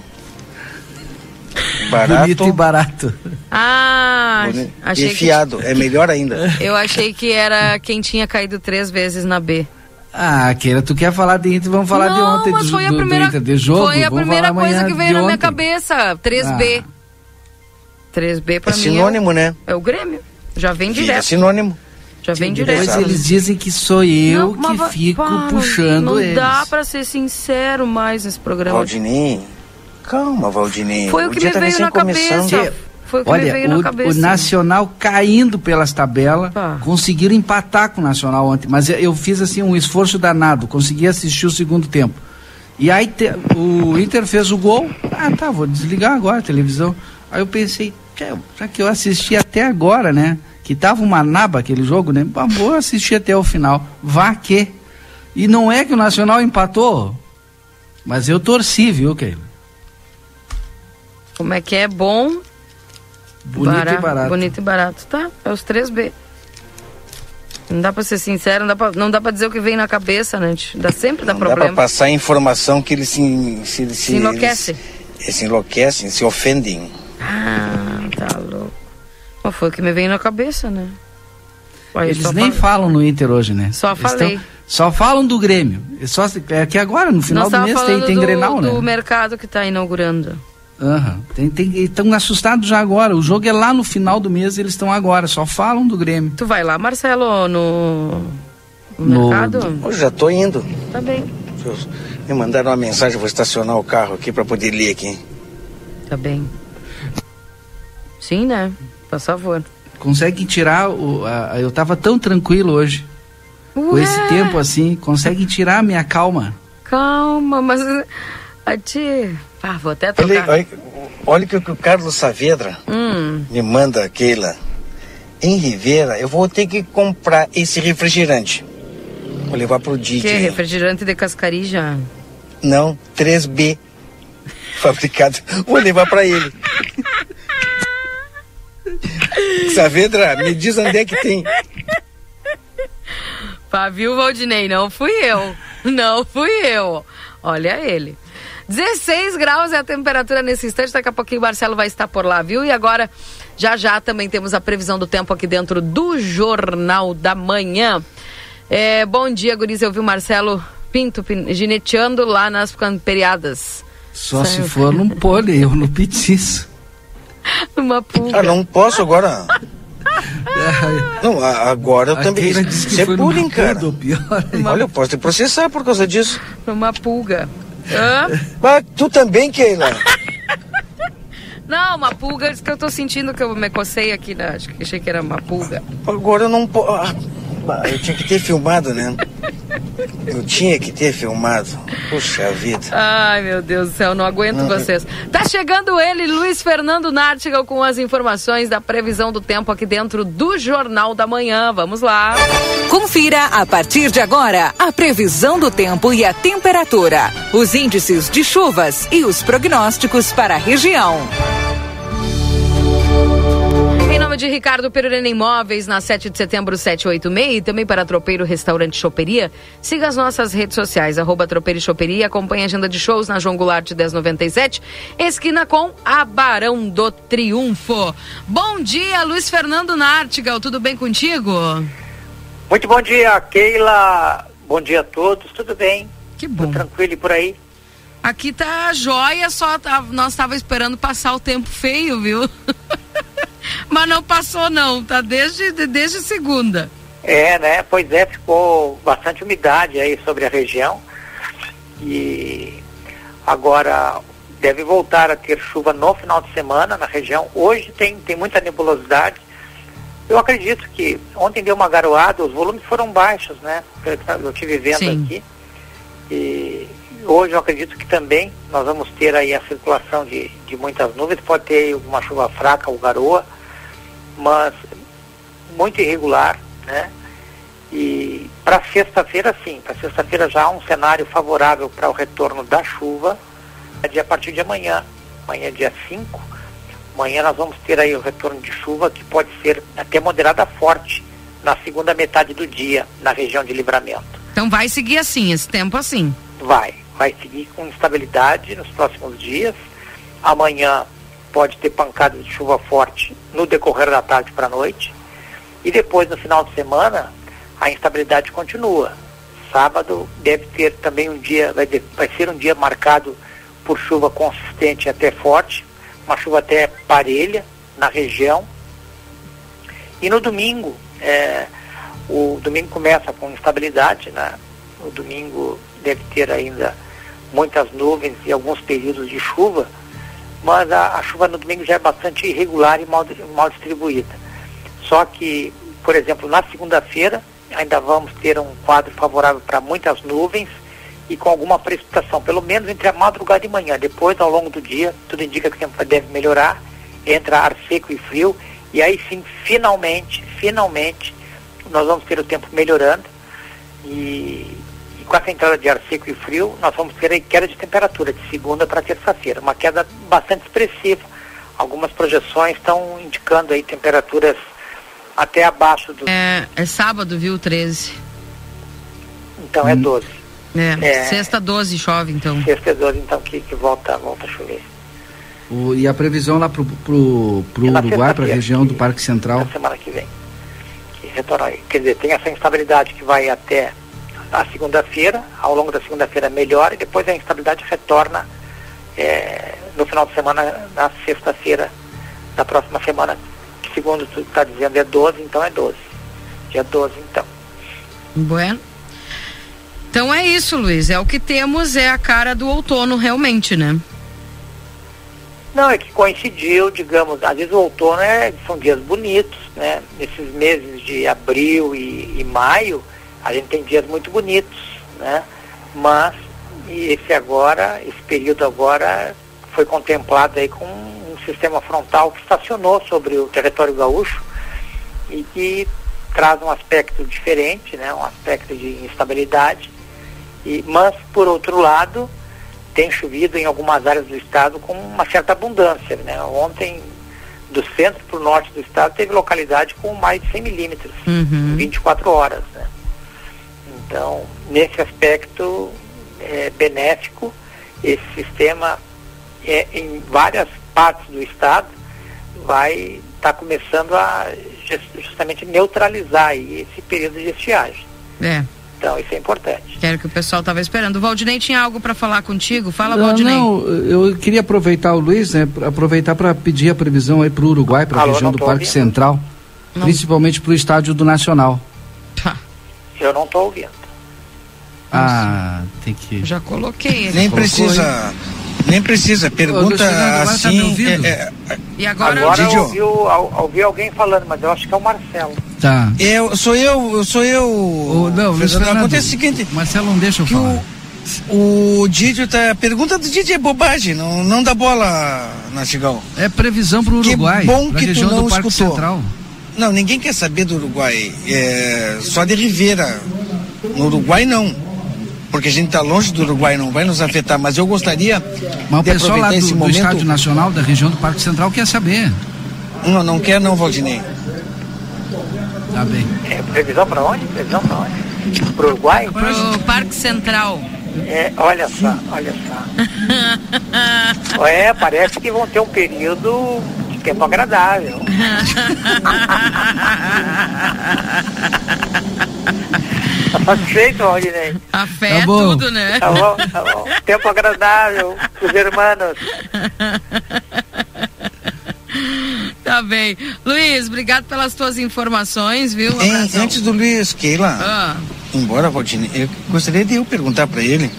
barato. Bonito e barato. Ah, Bonito. achei e fiado, que... é melhor ainda. Eu achei que era quem tinha caído três vezes na B. Ah, Keira, tu quer falar de Inter, vamos falar Não, de ontem mas do, foi a do, primeira, do Inter, de jogo. Foi a primeira coisa que veio na minha cabeça, 3B. Ah. 3B pra é mim sinônimo, é, né? É o Grêmio. Já vem direto. É sinônimo. Já vem Sim, direto. Depois eles dizem que sou eu não, que fico para, puxando não eles. Não dá pra ser sincero mais nesse programa. Valdinei, calma, Valdinei. Foi o que me tá veio na começando. cabeça. Foi o que Olha, me veio o, na cabeça. o Nacional caindo pelas tabelas, Ah. conseguiram empatar com o Nacional ontem, mas eu fiz assim um esforço danado, consegui assistir o segundo tempo. E aí te- o Inter fez o gol, ah tá, vou desligar agora a televisão. Aí eu pensei, "Tchê, já que eu assisti até agora, né? Que tava uma naba aquele jogo, né? Bah, Vou assistir até o final. Vá que. E não é que o Nacional empatou, mas eu torci, viu, Keila? Como é que é bom, Bonito bara- e barato. bonito e barato. Tá, é os 3B. Não dá pra ser sincero, não dá pra, não dá pra dizer o que vem na cabeça, né? Dá sempre dá Não dá pra problema. passar informação que eles se, se, Se enlouquece. Eles, eles se enlouquecem, se ofendem. Ah, tá louco. Mas foi o que me veio na cabeça, né? Eles nem fa- falam no Inter hoje, né? Só Eles falei. só falam do Grêmio. É, só, é que agora, no final Nós do mês, tem, tem do, Grenal, do né? mercado que tá inaugurando. Aham. Tem, tem, estão assustados já agora. O jogo é lá no final do mês eles estão agora. Só falam do Grêmio. Tu vai lá, Marcelo, no, no No- mercado? Hoje já tô indo. Tá bem. Me mandaram uma mensagem, vou estacionar o carro aqui para poder ler aqui. Tá bem. Sim, né? Por favor. Consegue tirar o. A, eu tava tão tranquilo hoje. Ué? Com esse tempo assim, consegue tirar a minha calma. Calma, mas. A ti. Ah, vou até Olha, tocar. olha, olha o que o Carlos Saavedra Hum, me manda, Keila. Em Rivera, eu vou ter que comprar esse refrigerante. Vou levar pro Didi. que refrigerante de cascarija. Não, 3B. Fabricado. Vou levar para ele. Saavedra, me diz onde é que tem. Pá, viu, Valdinei? Não fui eu. Não fui eu. Olha ele. 16 graus é a temperatura nesse instante. Daqui a pouquinho o Marcelo vai estar por lá, viu? E agora, já já também temos a previsão do tempo aqui dentro do Jornal da Manhã. É, bom dia, Guris. Eu vi o Marcelo Pinto pin- gineteando lá nas camperiadas. Só se for num pônei ou no petiço. Uma pulga. Ah, não posso agora. Não, agora eu A também. Isso é bullying, cara. pior. Olha, eu posso te processar por causa disso. Uma pulga. Hã? Mas tu também, Keila. Não, uma pulga. Que eu tô sentindo que eu me cocei aqui. Né? Acho que achei que era uma pulga. Agora eu não posso. eu tinha que ter filmado, né? Eu tinha que ter filmado. Puxa vida. Ai, meu Deus do céu, não aguento vocês. Tá chegando ele, Luiz Fernando Nartigal, com as informações da previsão do tempo aqui dentro do Jornal da Manhã. Vamos lá. Confira a partir de agora a previsão do tempo e a temperatura, os índices de chuvas e os prognósticos para a região. De Ricardo Perurena Imóveis, na 7 de setembro 786 e também para Tropeiro Restaurante Choperia, siga as nossas redes sociais, arroba Tropeiro e Choperia, acompanhe a agenda de shows na João Goulart 1097, esquina com a Barão do Triunfo. Bom dia, Luiz Fernando Nartigal, tudo bem contigo? Muito bom dia, Keila. Bom dia a todos. Tudo bem? Que Tudo bom. tranquilo e por aí? Aqui tá joia, só tá, nós tava esperando passar o tempo feio, viu? Mas não passou não, tá desde, desde segunda. É, né? Pois é, ficou bastante umidade aí sobre a região. E agora deve voltar a ter chuva no final de semana na região. Hoje tem, tem muita nebulosidade. Eu acredito que ontem deu uma garoada, os volumes foram baixos, né? Eu- estive vendo Sim. aqui. E hoje eu acredito que também nós vamos ter aí a circulação de, de muitas nuvens, pode ter aí alguma chuva fraca ou garoa, mas muito irregular, né? E para sexta-feira, sim, para sexta-feira já há um cenário favorável para o retorno da chuva é a partir de amanhã. Amanhã, dia 5, amanhã nós vamos ter aí o retorno de chuva que pode ser até moderada forte na segunda metade do dia na região de livramento. Então vai seguir assim, esse tempo assim. Vai, vai seguir com instabilidade nos próximos dias. Amanhã pode ter pancadas de chuva forte no decorrer da tarde para a noite. E depois, no final de semana, a instabilidade continua. Sábado deve ter também um dia, vai, de- vai ser um dia marcado por chuva consistente até forte, uma chuva até parelha na região. E no domingo, é, o domingo começa com instabilidade, né? O domingo deve ter ainda muitas nuvens e alguns períodos de chuva, mas a, a chuva no domingo já é bastante irregular e mal, mal distribuída. Só que, por exemplo, na segunda-feira ainda vamos ter um quadro favorável para muitas nuvens e com alguma precipitação, pelo menos entre a madrugada e manhã. Depois, ao longo do dia, tudo indica que o tempo deve melhorar, entra ar seco e frio, e aí sim, finalmente, finalmente, nós vamos ter o tempo melhorando e, com essa entrada de ar seco e frio, nós vamos ter aí queda de temperatura de segunda para terça-feira, uma queda bastante expressiva. Algumas projeções estão indicando aí temperaturas até abaixo do. É, é sábado, viu, 13. Então é 12. É, É. sexta 12 chove, então. Sexta é 12, então que, que volta, volta a chover. O- e a previsão lá pro, pro, pro É Uruguai, para a região do que- Parque Central. Na semana que vem. Que retorna aí. Quer dizer, tem essa instabilidade que vai até a segunda-feira, ao longo da segunda-feira melhora e depois a instabilidade retorna eh, no final de semana, na sexta-feira da próxima semana, que segundo tu está dizendo é 12, então é 12. Dia 12, então. Bueno. Então é isso, Luiz. É o que temos, é a cara do outono realmente, né? Não, é que coincidiu, digamos, às vezes o outono é, são dias bonitos, né? Nesses meses de abril e, e maio, a gente tem dias muito bonitos, né? Mas esse agora, esse período agora foi contemplado aí com um sistema frontal que estacionou sobre o território gaúcho e que traz um aspecto diferente, né? Um aspecto de instabilidade. E, mas, por outro lado, tem chovido em algumas áreas do estado com uma certa abundância. Né? Ontem, do centro para o norte do estado, teve localidade com mais de 100 milímetros Uhum. em 24 horas. Né? Então, nesse aspecto é, benéfico, esse sistema é, em várias partes do estado vai estar começando a justamente neutralizar aí esse período de estiagem. É. Então, isso é importante. Quero que o pessoal tava esperando. O Valdinei tinha algo para falar contigo? Fala, Não, Valdinei. não, eu queria aproveitar o Luiz, né? Aproveitar para pedir a previsão aí para o Uruguai, para a região do Parque ouvindo. Central, Não. principalmente para o estádio do Nacional. Tá, Eu não estou ouvindo. Ah, tem que. já coloquei. Nem precisa. Nem precisa. Pergunta tá assim. ouvindo? é, E agora, Agora eu ouvi, o- ouvi alguém falando, mas eu acho que é o Marcelo. Tá. é, eu, sou eu, sou eu. Ô, não, Fernando, Acontece o seguinte, Marcelo, não deixa eu que falar. o, o Didio tá. A pergunta do Didio é bobagem, não, não dá bola, Nastigão. É previsão para o Que Uruguai, bom pra que tu não escutou. Central. Não, ninguém quer saber do Uruguai. É, só de Ribeira. No Uruguai não. Porque a gente está longe do Uruguai, não vai nos afetar. Mas eu gostaria Mas o de pessoal lá do, esse do momento. Estádio Nacional, da região do Parque Central, quer saber. Não, não quer não, Valdinei. Tá bem. É, previsão para onde? Previsão para onde? Para o Uruguai? pro Parque Central. É, olha só, olha só. é, parece que vão ter um período tempo agradável. Tá satisfeito, Rodinei? A fé Tá é bom. tudo, né? Tá bom, tá bom. Tempo agradável os irmãos. Tá bem. Luiz, obrigado pelas tuas informações, viu? Um abração. antes do Luiz Keila, Ah, embora, Valdinei, eu gostaria de eu perguntar para ele,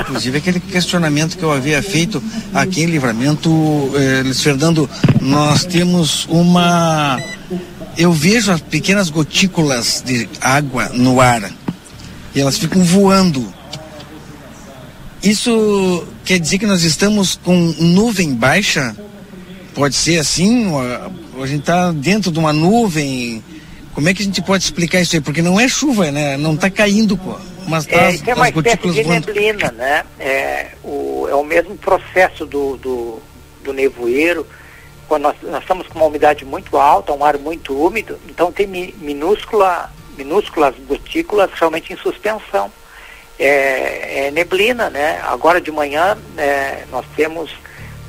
inclusive aquele questionamento que eu havia feito aqui em Livramento, eh, Fernando, nós temos uma. Eu vejo as pequenas gotículas de água no ar e elas ficam voando. Isso quer dizer que nós estamos com nuvem baixa? Pode ser assim? A gente está dentro de uma nuvem? Como é que a gente pode explicar isso aí? Porque não é chuva, né? Não está caindo, pô. Mas tá É, é uma espécie de voando. neblina, né? É o, é o mesmo processo do, do, do nevoeiro. Quando nós, nós estamos com uma umidade muito alta, um ar muito úmido, então tem mi- minúscula, minúsculas gotículas realmente em suspensão. É, é neblina, né? Agora de manhã é, nós temos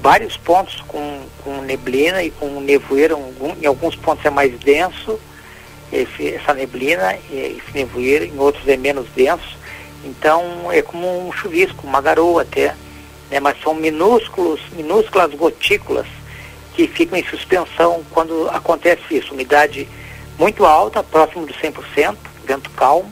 vários pontos com, com neblina e com nevoeiro, em alguns pontos é mais denso, esse, essa neblina, esse nevoeiro, em outros é menos denso. Então é como um chuvisco, uma garoa até, né? mas são minúsculos, minúsculas gotículas que ficam em suspensão quando acontece isso. Umidade muito alta, próximo do 100%, vento calmo.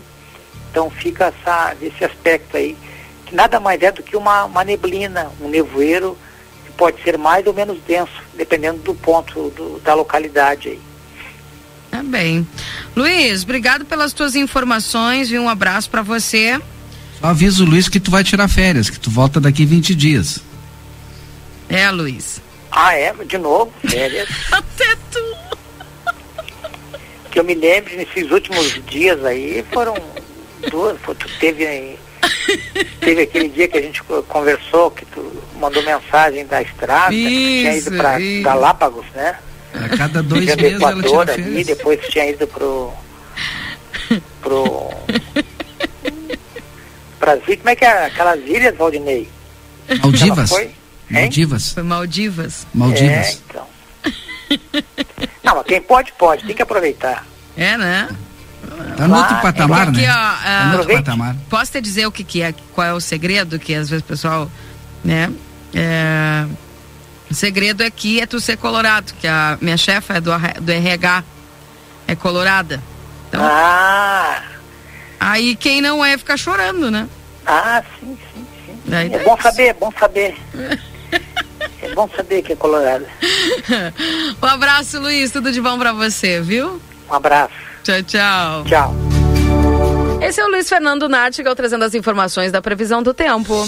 Então fica essa, esse aspecto aí, que nada mais é do que uma, uma neblina, um nevoeiro, que pode ser mais ou menos denso, dependendo do ponto do- da localidade aí. Tá bem. Luiz, obrigado pelas tuas informações, viu? Um abraço pra você. Só avisa o Luiz que tu vai tirar férias, que tu volta daqui 20 dias. É, Luiz. Ah, é? De novo? Férias. Até tu. que eu me lembro nesses últimos dias aí foram duas, foi- tu teve aí, teve aquele dia que a gente co- conversou, que tu mandou mensagem da estrada, que tu tinha Isso, ido para isso. Galápagos, né? A cada dois Tinha do meses ela Equador tira ali, férias. depois tu tinha ido pro pro Brasil, como é que é aquelas ilhas, Valdinei? Maldivas? Foi? Maldivas? Foi Maldivas. É, Maldivas. então. Não, mas quem pode, pode, tem que aproveitar. É, né? Tá no outro patamar, é que aqui, né? ó, Tá no outro aproveite. patamar. Posso te dizer o que, que é, qual é o segredo que às vezes o pessoal, né? É, o segredo aqui é tu ser colorado, que a minha chefa é do, do RH, é colorada. Então, Ah, Aí quem não é fica chorando, né? Ah, sim, sim, sim. Daí É tá bom isso. saber, é bom saber. é bom saber que é colorado. um abraço, Luiz. Tudo de bom pra você, viu? Um abraço. Tchau, tchau. Tchau. Esse é o Luiz Fernando Nartigal trazendo as informações da previsão do tempo.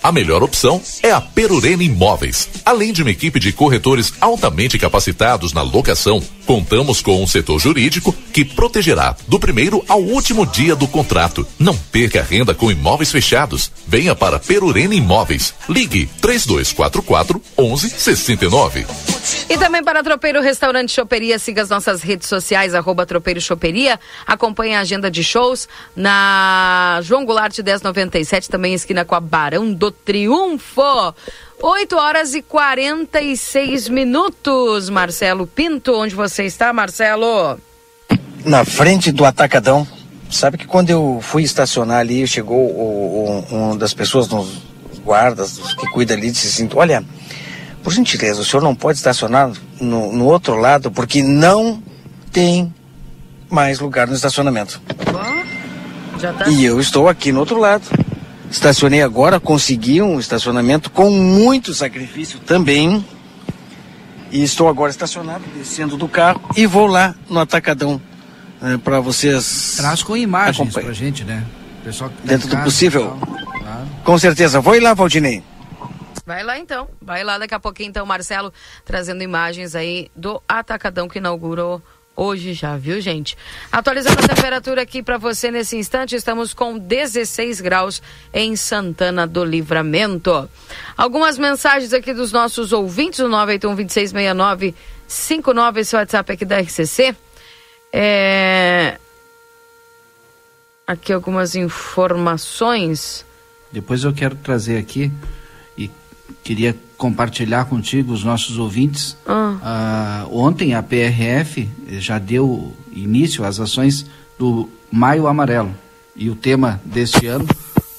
a melhor opção é a Perurena Imóveis. Além de uma equipe de corretores altamente capacitados na locação, contamos com um setor jurídico que protegerá do primeiro ao último dia do contrato. Não perca renda com imóveis fechados. Venha para Perurena Imóveis. Ligue 3244 1169. E também para Tropeiro Restaurante Choperia, siga as nossas redes sociais, arroba Tropeiro Choperia. Acompanhe a agenda de shows na João Goulart 1097, também esquina com a Barão do Triunfo. 8 horas e 46 minutos. Marcelo Pinto, onde você está, Marcelo? na frente do atacadão. Sabe que quando eu fui estacionar ali, chegou o, o, um das pessoas, nos guardas, que cuida ali, disse assim, olha, por gentileza, o senhor não pode estacionar no, no outro lado, porque não tem mais lugar no estacionamento. Já tá. E eu estou aqui no outro lado. Estacionei agora, consegui um estacionamento com muito sacrifício também. E estou agora estacionado, descendo do carro e vou lá no atacadão para vocês. Traz com imagens Acompanhe. pra gente, né? O pessoal que tá Dentro do possível. claro. Com certeza. Vou ir lá, Valdinei. Vai lá então, vai lá daqui a pouquinho então, Marcelo, trazendo imagens aí do Atacadão que inaugurou hoje já, viu gente? Atualizando a temperatura aqui para você nesse instante, estamos com 16 graus em Santana do Livramento. Algumas mensagens aqui dos nossos ouvintes, o 981 2669 59, esse WhatsApp aqui da RCC. É... Aqui algumas informações. Depois eu quero trazer aqui queria compartilhar contigo os nossos ouvintes. Ah. Ah, ontem a PRF já deu início às ações do Maio Amarelo e o tema deste ano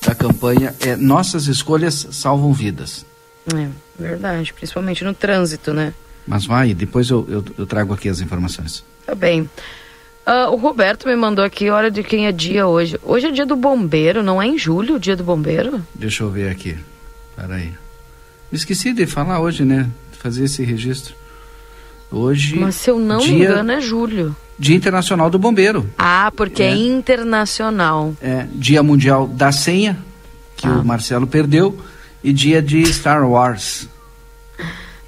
da campanha é Nossas escolhas salvam vidas. É, verdade, principalmente no trânsito, né? Mas vai, depois eu, eu, eu trago aqui as informações. Tá bem. Ah, o Roberto me mandou aqui, hora de quem é dia hoje. Hoje é dia do bombeiro, não é em julho o dia do bombeiro? Deixa eu ver aqui. Peraí. Me esqueci de falar hoje, né? Fazer esse registro. Hoje. Mas se eu não me dia, engano é julho. Dia Internacional do Bombeiro. Ah, porque é, É. internacional. É, Dia Mundial da Senha, que Ah. o Marcelo perdeu, e dia de Star Wars.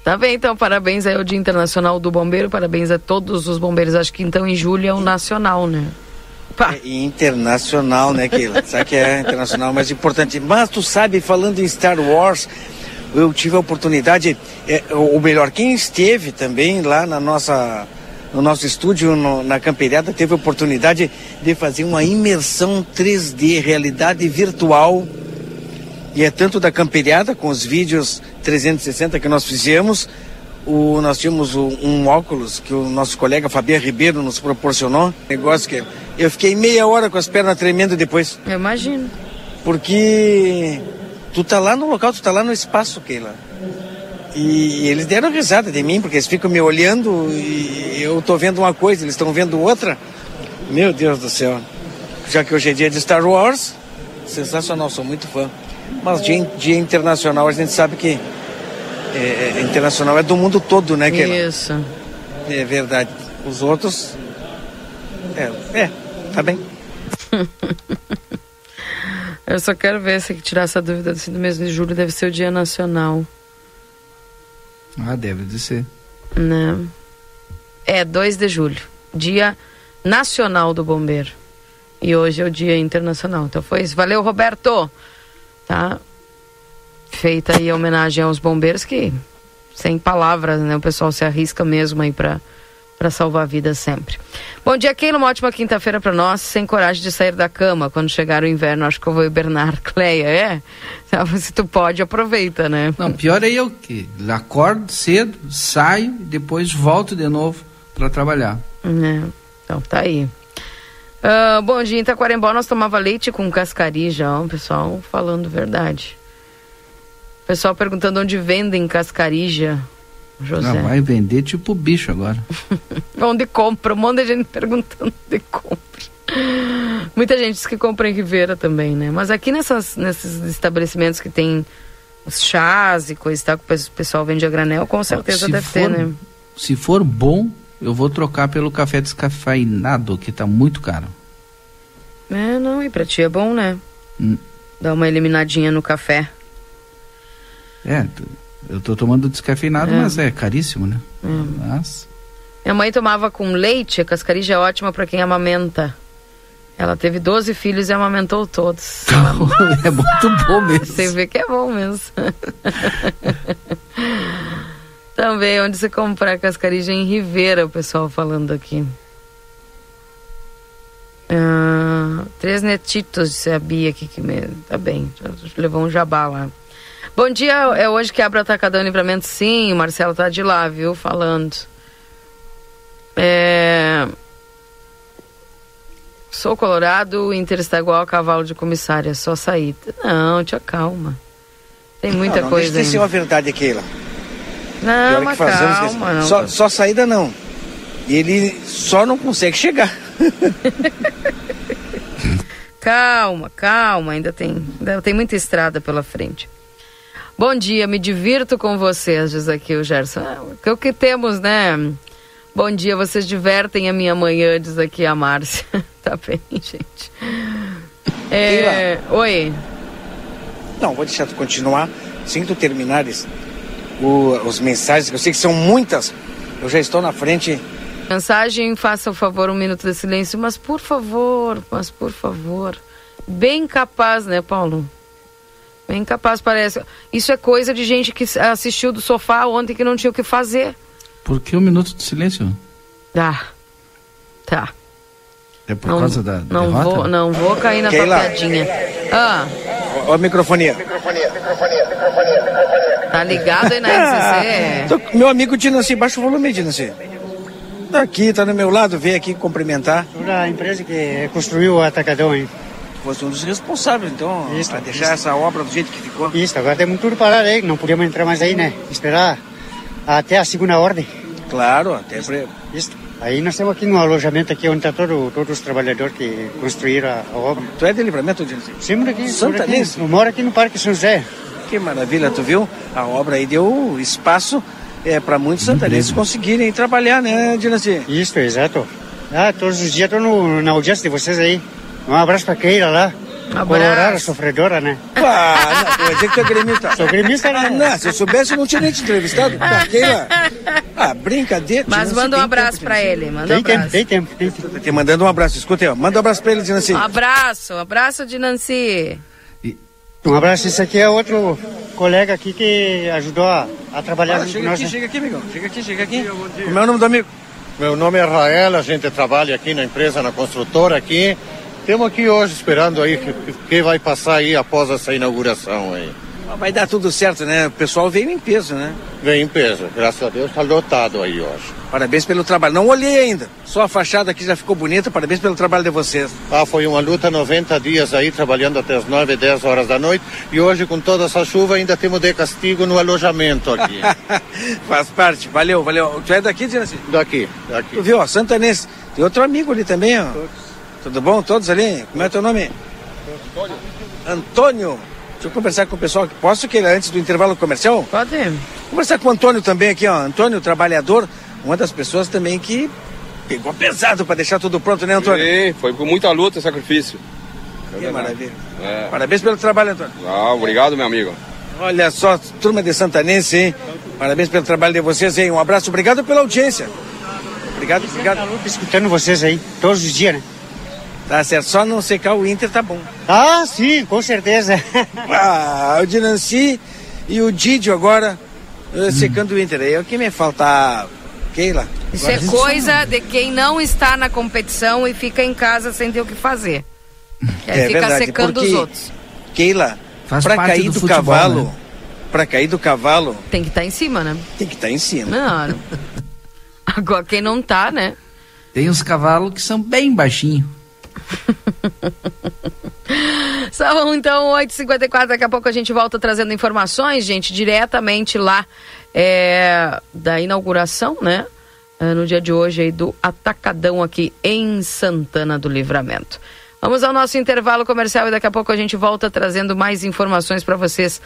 Tá bem, então, parabéns aí ao Dia Internacional do Bombeiro, parabéns a todos os bombeiros. Acho que então em julho é o nacional, né? Pá. É internacional, né, Keila? Sabe que é internacional, mas importante. Mas tu sabe, falando em Star Wars, eu tive a oportunidade, é, ou melhor, quem esteve também lá na nossa, no nosso estúdio, no- na Camperiada, teve a oportunidade de fazer uma imersão 3D, realidade virtual. E é tanto da Camperiada, com os vídeos 360 que nós fizemos, o, nós tínhamos o- um óculos que o nosso colega Fabiano Ribeiro nos proporcionou. Negócio que eu fiquei meia hora com as pernas tremendo depois. Eu imagino. Porque tu tá lá no local, tu tá lá no espaço, Keila. E eles deram risada de mim, porque eles ficam me olhando e eu tô vendo uma coisa, eles estão vendo outra. Meu Deus do céu. Já que hoje é dia de Star Wars, sensacional, sou muito fã. Mas dia, dia internacional, a gente sabe que é, é, internacional é do mundo todo, né, Keila? Isso. É verdade. Os outros. É, é tá bem. Eu só quero ver se tirar essa dúvida assim, do mês de julho deve ser o Dia Nacional, Ah, deve de ser. né? É, 2 de julho, Dia Nacional do Bombeiro. E hoje é o Dia Internacional. Então foi isso. Valeu, Roberto! Tá? Feita aí a homenagem aos bombeiros que, sem palavras, né? O pessoal se arrisca mesmo aí pra, pra salvar vidas sempre. Bom dia, Keila. Uma ótima quinta-feira pra nós. Sem coragem de sair da cama quando chegar o inverno. Acho que eu vou hibernar. Cleia, é? Se tu pode, aproveita, né? Não, pior é eu que acordo cedo, saio e depois volto de novo para trabalhar. É, então tá aí. Ah, bom dia, em Itaquarembó nós tomava leite com cascarija, o pessoal falando verdade. Pessoal perguntando onde vendem cascarija. José. Não, vai vender tipo bicho agora. onde compra? Um monte de gente perguntando onde compra. Muita gente diz que compra em Ribeira também, né? Mas aqui nessas, nesses estabelecimentos que tem os chás e coisa e tal, que o pessoal vende a granel, com certeza se deve for, ter, né? Se for bom, eu vou trocar pelo café descafeinado, que tá muito caro. É, não, e pra ti é bom, né? Hum. Dá uma eliminadinha no café. É, eu tô tomando descafeinado, é. mas é caríssimo, né? É. Mas... Minha mãe tomava com leite, a cascarija é ótima para quem amamenta. Ela teve 12 filhos e amamentou todos. é muito bom mesmo. Você vê que é bom mesmo. Também, onde você comprar cascarija em Ribeira, o pessoal falando aqui. Ah, três netitos, disse a Bia aqui que me... Tá bem, levou um jabá lá. Bom dia, é hoje que abre o Atacadão Livramento? Sim, o Marcelo tá de lá, viu? Falando. É... Sou colorado, o Inter está igual a cavalo de comissária, só saída. Não, te acalma. Tem muita não, não, coisa. Deixa de ser uma verdade aquela. Não, mas calma. Não. Só, só saída não. E ele só não consegue chegar. calma, calma, ainda tem, ainda tem muita estrada pela frente. Bom dia, me divirto com vocês, diz aqui o Gerson. É, o que temos, né? Bom dia, vocês divertem a minha manhã, diz aqui a Márcia. tá bem, gente. É... Oi. Não, vou deixar tu continuar. Que tu terminares o, os mensagens, que eu sei que são muitas, eu já estou na frente. Mensagem, faça o favor, um minuto de silêncio, mas por favor, mas por favor. Bem capaz, né, Paulo? Bem capaz, parece. Isso é coisa de gente que assistiu do sofá ontem que não tinha o que fazer. Por que um minuto de silêncio? Ah, tá. É por não, causa da não derrota? Vou, não vou cair na Keila. tua piadinha. Ah. Ó, a microfonia. Tá ligado aí na RCC? Tô- meu amigo Dinanci, baixa o volume, Dinanci. Tá aqui, tá no meu lado, veio aqui cumprimentar. Toda a empresa que construiu o Atacadão, hein? Fosse um dos responsáveis, então, Isso, deixar isso. essa obra do jeito que ficou. Isso, agora temos tudo parado aí, não podíamos entrar mais aí, né? Esperar até a segunda ordem. Claro, até pra... Isso. Aí nós estamos aqui no alojamento aqui onde está todo, todos os trabalhadores que construíram a, a obra. Tu é de livramento, Dinanci? Sempre aqui, Santa aqui. Eu moro aqui no Parque São José. Que maravilha, tu viu? A obra aí deu espaço é, para muitos santanenses conseguirem trabalhar, né, Dinanci? Isso, exato. Ah, todos os dias estou na audiência de vocês aí. Um abraço para Keila lá. Abraço. Colorada, sofredora, né? Ah, não, dizer que tu é gremista. Sou gremista, né? Ah, não, se eu soubesse, eu não tinha nem te entrevistado. Tá, Keila. Ah, brincadeira. Mas Dinanci, manda um tem abraço tempo, pra Dinanci. ele, manda um Tem tempo, abraço. tem tempo, tem tempo. Tô te mandando um abraço. Escuta aí, ó. Manda um abraço pra ele, Dinanci. Um abraço, um abraço de Nancy. Um abraço, esse aqui é outro colega aqui que ajudou a, a trabalhar Ah, chega nós. aqui, né? chega aqui, amigão. Chega aqui, chega aqui. Como é o nome do amigo? Meu nome é Rael, a gente trabalha aqui na empresa, na construtora aqui. Temos aqui hoje esperando aí que, que vai passar aí após essa inauguração aí. Ah, Vai dar tudo certo, né? O pessoal veio em peso, né? Vem em peso, graças a Deus está lotado aí hoje. Parabéns pelo trabalho. Não olhei ainda. Só a fachada aqui já ficou bonita. Parabéns pelo trabalho de vocês. Ah, foi uma luta 90 dias aí, trabalhando até as 9, 10 horas da noite. E hoje, com toda essa chuva, ainda temos de castigo no alojamento aqui. Faz parte. Valeu, valeu. Tu é daqui, Dinanci? daqui, daqui. Tu viu, ó, Santanense. Tem outro amigo ali também, ó. Tudo bom? Todos ali? Como é teu nome? Antônio. Antônio. Deixa eu conversar com o pessoal. Posso que ele antes do intervalo comercial? Pode. Conversar com o Antônio também aqui, ó. Antônio, trabalhador, uma das pessoas também que pegou pesado para deixar tudo pronto, né, Antônio? Sim, foi com muita luta e sacrifício. Que maravilha. É. Parabéns pelo trabalho, Antônio. Ah, obrigado, meu amigo. Olha só, turma de Santanense, hein? Parabéns pelo trabalho de vocês, hein? Um abraço, obrigado pela audiência. Obrigado, obrigado. Escutando vocês aí, todos os dias, né? Tá certo, só não secar o Inter tá bom. Ah, sim, com certeza. Ah, o Dinanci e o Didio agora eh, secando o Inter. Aí o que me falta, Keila? Isso é coisa de quem não está na competição e fica em casa sem ter o que fazer. É fica verdade, secando porque- os outros. Keila, Faz pra parte cair do do, futebol, cavalo, né? pra cair do cavalo, Tem que estar em cima, né? tem que estar em cima. Não. Agora quem não tá, né? Tem uns cavalos que são bem baixinhos. São então 8h54, daqui a pouco a gente volta trazendo informações, gente, diretamente lá é, da inauguração, né? É, no dia de hoje aí do Atacadão aqui em Santana do Livramento. Vamos ao nosso intervalo comercial e daqui a pouco a gente volta trazendo mais informações para vocês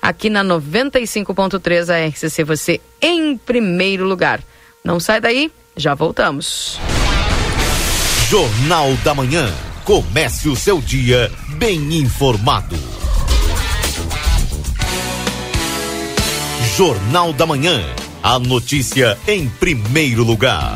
aqui na 95.3 a RCC, você em primeiro lugar. Não sai daí, já voltamos. Jornal da Manhã. Comece o seu dia bem informado. Jornal da Manhã. A notícia em primeiro lugar.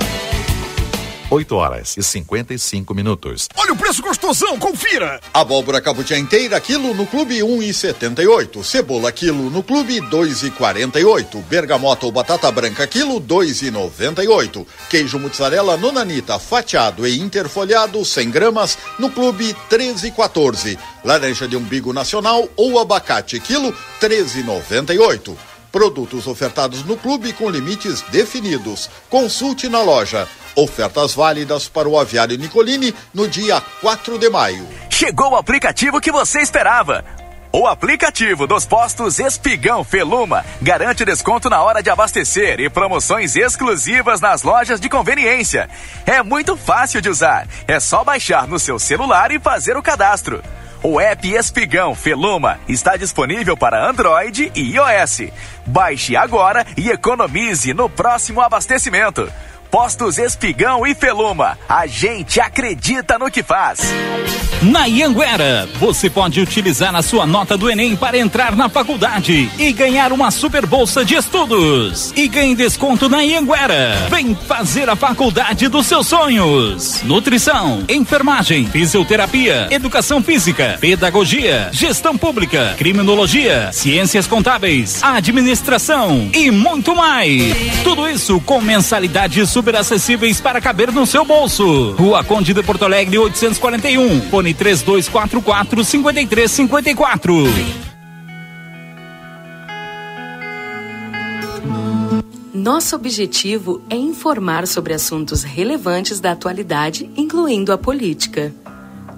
8 horas e 55 minutos. Olha o preço gostosão, confira! Abóbora cabotiá inteira, quilo no clube 1,78. Cebola, quilo no clube 2,48. Bergamota ou batata branca, quilo 2,98. Queijo mussarela nonanita, fatiado e interfolhado, 100 gramas, no clube 13,14. Laranja de umbigo nacional ou abacate, quilo 13,98. Produtos ofertados no clube com limites definidos. Consulte na loja. Ofertas válidas para o aviário Nicolini no dia 4 de maio. Chegou o aplicativo que você esperava. O aplicativo dos postos Espigão Feluma garante desconto na hora de abastecer e promoções exclusivas nas lojas de conveniência. É muito fácil de usar. É só baixar no seu celular e fazer o cadastro. O app Espigão Feluma está disponível para Android e iOS. Baixe agora e economize no próximo abastecimento. Postos Espigão e Feluma. A gente acredita no que faz. Na Ianguera, você pode utilizar a sua nota do Enem para entrar na faculdade e ganhar uma super bolsa de estudos. E ganhe desconto na Ianguera. Vem fazer a faculdade dos seus sonhos. Nutrição, enfermagem, fisioterapia, educação física, pedagogia, gestão pública, criminologia, ciências contábeis, administração e muito mais. Tudo isso com mensalidades super acessíveis para caber no seu bolso. Rua Conde de Porto Alegre 841. Fone 3244 5354. Nosso objetivo é informar sobre assuntos relevantes da atualidade, incluindo a política.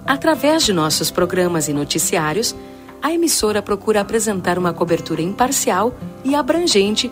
Através de nossos programas e noticiários, a emissora procura apresentar uma cobertura imparcial e abrangente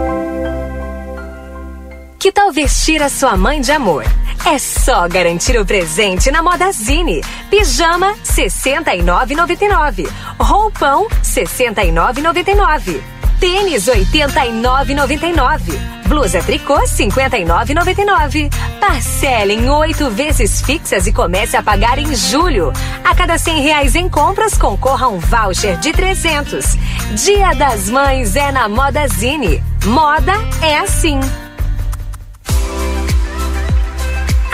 Que tal vestir a sua mãe de amor? É só garantir o presente na Modazine. Pijama 69,99. Roupão 69,99. Tênis 89,99. Blusa tricô 59,99. Parcela em oito vezes fixas e comece a pagar em julho. A cada cem reais em compras concorra a um voucher de 300. Dia das Mães é na Modazine. Moda é assim.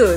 O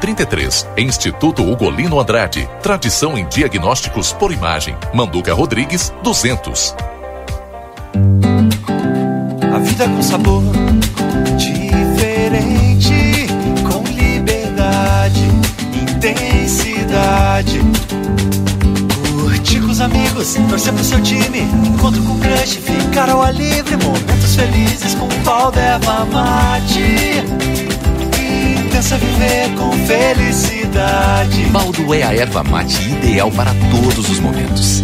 3033. Instituto Ugolino Andrade. Tradição em diagnósticos por imagem. Manduca Rodrigues 200. A vida com sabor diferente, com liberdade, intensidade. Curte com os os amigos, torcer pro seu time, encontro com crush, ficar ao ar livre, momentos felizes com pau erva mate. Felicidade. Baldo é a erva mate ideal para todos os momentos.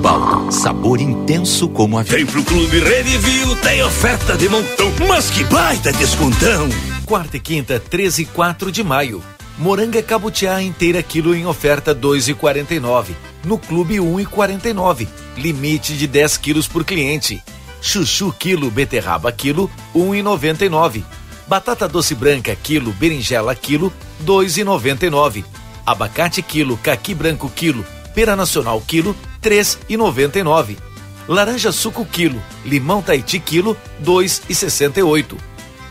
Baldo, sabor intenso como a vida. Vem pro Clube Redivio, tem oferta de montão, mas que baita descontão! Quarta e quinta, 13 e 4 de maio. Moranga cabutiá inteira quilo em oferta 2,49. No Clube 1,49. Limite de 10 quilos por cliente. Chuchu quilo, beterraba quilo, 1,99. Batata doce branca quilo, berinjela quilo, 2,99. Abacate quilo, caqui branco quilo, pera nacional quilo, 3,99. Laranja suco quilo, limão Tahiti quilo, 2,68.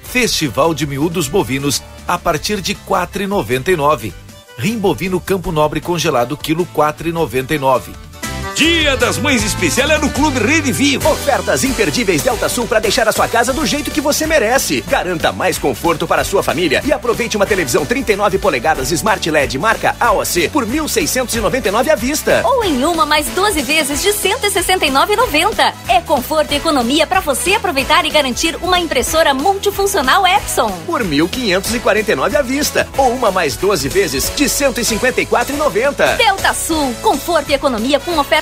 Festival de miúdos bovinos a partir de 4,99. Rim bovino Campo Nobre congelado quilo 4,99. Dia das Mães Especial é no Clube Rede Vivo. Ofertas imperdíveis Delta Sul para deixar a sua casa do jeito que você merece. Garanta mais conforto para a sua família e aproveite uma televisão 39 polegadas Smart LED marca AOC por 1.699 à vista. Ou em uma mais 12 vezes de 169,90. É conforto e economia para você aproveitar e garantir uma impressora multifuncional Epson. Por 1.549 à vista. Ou uma mais 12 vezes de 154,90. Delta Sul, conforto e economia com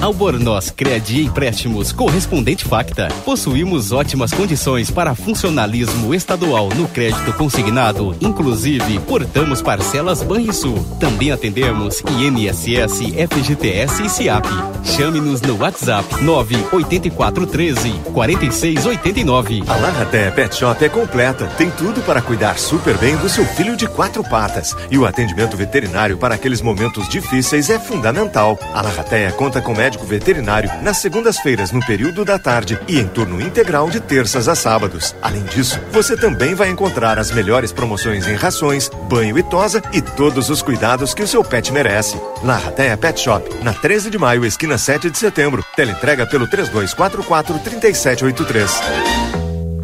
Albornoz Crédito e Empréstimos Correspondente Facta. Possuímos ótimas condições para funcionalismo estadual no crédito consignado. Inclusive, portamos parcelas Banrisul. Também atendemos INSS, FGTS e SIAP. Chame-nos no WhatsApp 98413 4689. A Larraté Pet Shop é completa. Tem tudo para cuidar super bem do seu filho de quatro patas. E o atendimento veterinário para aqueles momentos difíceis é fundamental. A Larraté conta com médico veterinário nas segundas-feiras no período da tarde e em turno integral de terças a sábados. Além disso, você também vai encontrar as melhores promoções em rações, banho e tosa e todos os cuidados que o seu pet merece. Larrateia Pet Shop, na 13 de maio, esquina 7 de setembro. Teleentrega pelo 3244 3783.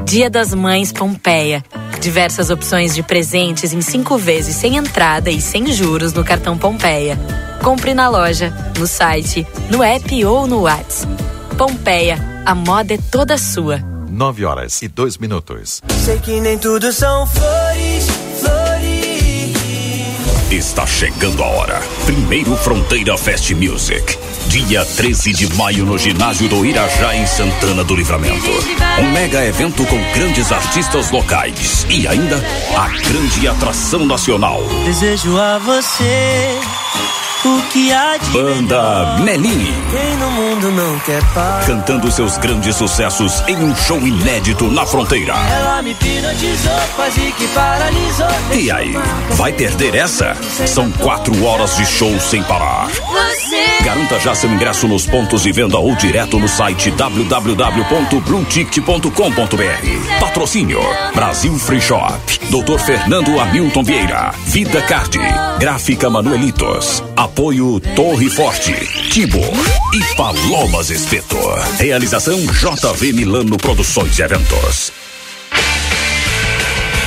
Dia das Mães Pompeia. Diversas opções de presentes em cinco vezes sem entrada e sem juros no cartão Pompeia. Compre na loja, no site, no app ou no WhatsApp. Pompeia, a moda é toda sua. 9 horas e 2 minutos. Sei que nem tudo são flores, flores. Está chegando a hora. Primeiro Fronteira Fest Music. Dia 13 de maio no ginásio do Irajá, em Santana do Livramento. Um mega evento com grandes artistas locais e ainda a grande atração nacional. Desejo a você o que há de Banda Melim. Mundo não quer paz? Cantando seus grandes sucessos em um show inédito na fronteira. Ela me hipnotizou, quase que paralisou. E aí, vai perder essa? São quatro horas de show sem parar. Você Garanta já seu ingresso nos pontos de venda ou direto no site www.blueticket.com.br. Patrocínio Brasil Free Shop, Dr. Fernando Hamilton Vieira, Vida Card, Gráfica Manuelitos, Apoio Torre Forte, Tibo e Palomas Espeto. Realização JV Milano Produções e Eventos.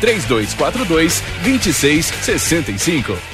3242 2665.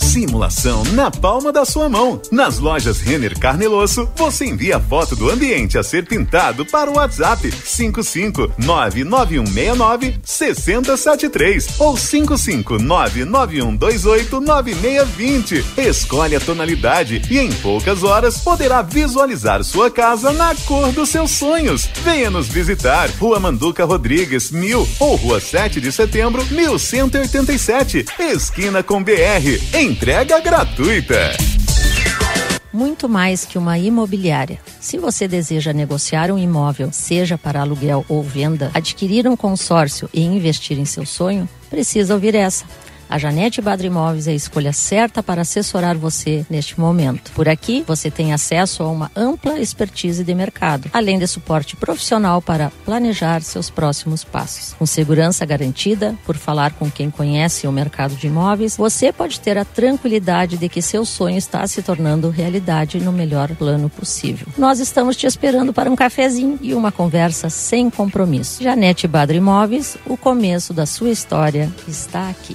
Simulação na palma da sua mão. Nas lojas Renner Carnelosso, você envia a foto do ambiente a ser pintado para o WhatsApp 5599169 6073 ou 5599128 9620. Escolhe a tonalidade e em poucas horas poderá visualizar sua casa na cor dos seus sonhos. Venha nos visitar. Rua Manduca Rodrigues, 1000 ou Rua 7 de Setembro, 1187, esquina com BR. Entrega gratuita. Muito mais que uma imobiliária. Se você deseja negociar um imóvel, seja para aluguel ou venda, adquirir um consórcio e investir em seu sonho, precisa ouvir essa. A Janete Badra Imóveis é a escolha certa para assessorar você neste momento. Por aqui, você tem acesso a uma ampla expertise de mercado, além de suporte profissional para planejar seus próximos passos. Com segurança garantida, por falar com quem conhece o mercado de imóveis, você pode ter a tranquilidade de que seu sonho está se tornando realidade no melhor plano possível. Nós estamos te esperando para um cafezinho e uma conversa sem compromisso. Janete Badra Imóveis, o começo da sua história está aqui.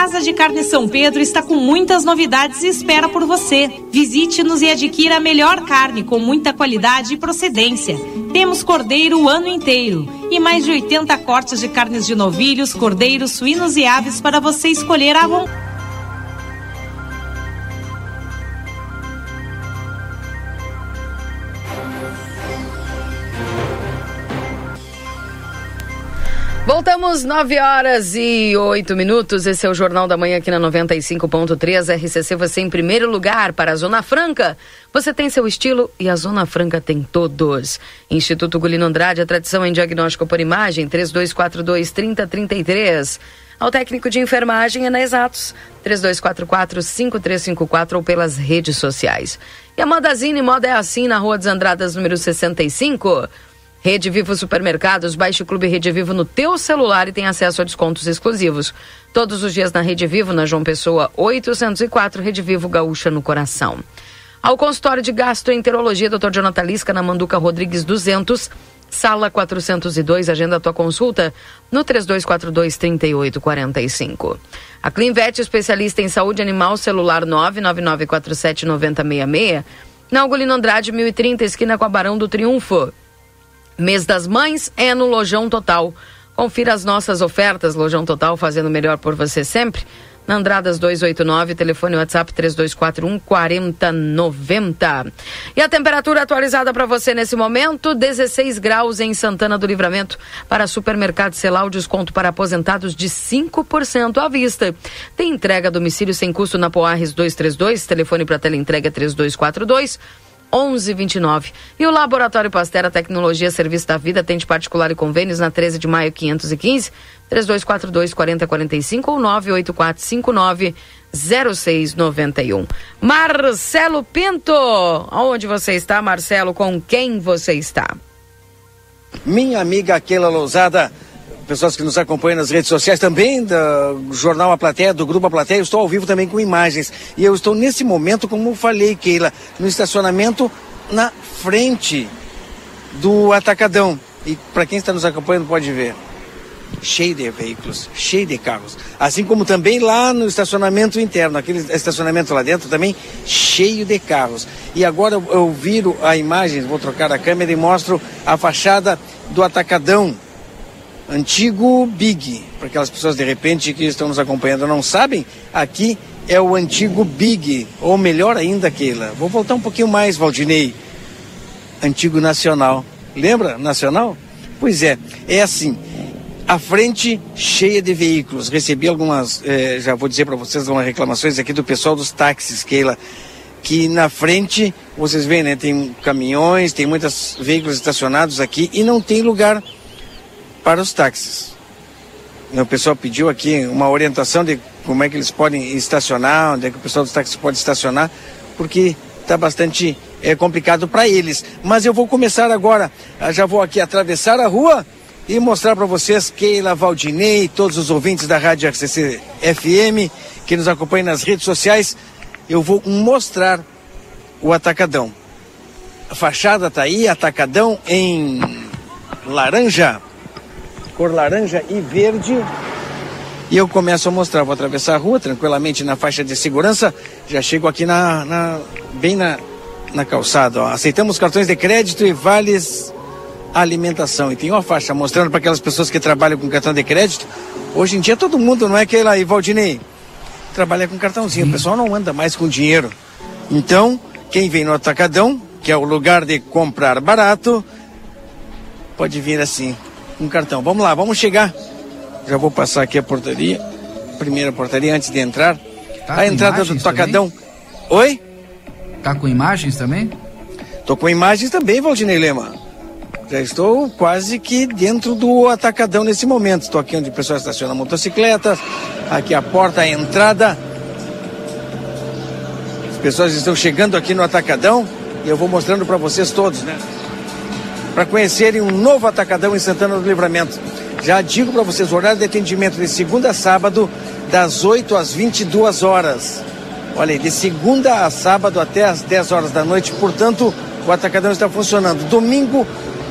A Casa de Carne São Pedro está com muitas novidades e espera por você. Visite-nos e adquira a melhor carne com muita qualidade e procedência. Temos cordeiro o ano inteiro e mais de 80 cortes de carnes de novilhos, cordeiros, suínos e aves para você escolher à vontade. Voltamos 9 horas e 8 minutos. Esse é o Jornal da Manhã aqui na 95.3 RCC. Você em primeiro lugar para a Zona Franca. Você tem seu estilo e a Zona Franca tem todos. Instituto Gulino Andrade, a tradição em diagnóstico por imagem, 3242 3033. Ao técnico de enfermagem é na Exatos, 3244 5354 ou pelas redes sociais. E a Modazine Moda é assim na Rua dos Andradas, número 65. Rede Vivo Supermercados, baixe o Clube Rede Vivo no teu celular e tem acesso a descontos exclusivos. Todos os dias na Rede Vivo, na João Pessoa 804, Rede Vivo Gaúcha no coração. Ao consultório de gastroenterologia, Dr. Jonathan Lisca, na Manduca Rodrigues 200, sala 402, agenda a tua consulta no 3242-3845. A Clinvet, especialista em saúde animal, celular 999479066, na Algolino Andrade 1030, esquina com a Barão do Triunfo. Mês das Mães é no Lojão Total. Confira as nossas ofertas, Lojão Total, fazendo melhor por você sempre. Na Andradas 289, telefone WhatsApp 3241 4090. E a temperatura atualizada para você nesse momento: 16 graus em Santana do Livramento. Para supermercado Celal, desconto para aposentados de 5% à vista. Tem entrega a domicílio sem custo na Poarres 232, telefone para teleentrega 3242. 1129. E o Laboratório Pastera Tecnologia Serviço da Vida tem de particular e convênios na 13 de maio 515, 3242 4045 ou 98459 0691. Marcelo Pinto, onde você está, Marcelo? Com quem você está? Minha amiga Keila Lousada, pessoas que nos acompanham nas redes sociais, também do Jornal A Plateia, do Grupo A Plateia, eu estou ao vivo também com imagens. E eu estou nesse momento, como falei, Keila, no estacionamento na frente do Atacadão. E para quem está nos acompanhando pode ver. cheio de veículos, cheio de carros. Assim como também lá no estacionamento interno, aquele estacionamento lá dentro também cheio de carros. E agora eu, viro a imagem, vou trocar a câmera e mostro a fachada do Atacadão, antigo Big. Para aquelas pessoas de repente que estão nos acompanhando não sabem, aqui é o antigo Big, ou melhor ainda aquela. Vou voltar um pouquinho mais, Valdinei. Antigo Nacional. Lembra Nacional? Pois é, é assim a frente cheia de veículos. Recebi algumas, eh, já vou dizer para vocês, algumas reclamações aqui do pessoal dos táxis, Keila, que na frente, vocês veem, né, tem caminhões, tem muitos veículos estacionados aqui e não tem lugar para os táxis. O pessoal pediu aqui uma orientação de como é que eles podem estacionar, onde é que o pessoal dos táxis pode estacionar, porque está bastante é, complicado para eles. Mas eu vou começar agora, já vou aqui atravessar a rua e mostrar para vocês, Keila, Valdinei, todos os ouvintes da Rádio RCC FM que nos acompanham nas redes sociais, eu vou mostrar o Atacadão. A fachada tá aí, Atacadão em laranja, cor laranja e verde. E eu começo a mostrar, vou atravessar a rua tranquilamente na faixa de segurança, já chego aqui na, na bem na, na calçada. Ó. Aceitamos cartões de crédito e vales alimentação. E tem uma faixa mostrando para aquelas pessoas que trabalham com cartão de crédito. Hoje em dia todo mundo, não é que aí, Valdinei, trabalha com cartãozinho. O pessoal não anda mais com dinheiro. Então, quem vem no Atacadão, que é o lugar de comprar barato, pode vir assim, com cartão. Vamos lá, vamos chegar. Já vou passar aqui a portaria. Primeira portaria antes de entrar. Tá a entrada do Atacadão. Também? Oi? Tá com imagens também? Tô com imagens também, Valdinei Lema. Já estou quase que dentro do atacadão nesse momento. Estou aqui onde o pessoal estaciona motocicletas. Aqui a porta, a entrada. As pessoas estão chegando aqui no atacadão e eu vou mostrando para vocês todos, né? Para conhecerem um novo atacadão em Santana do Livramento. Já digo para vocês, o horário de atendimento de segunda a sábado, das 8 às 22 horas. Olha aí, de segunda a sábado até às 10 horas da noite, portanto, o atacadão está funcionando. Domingo,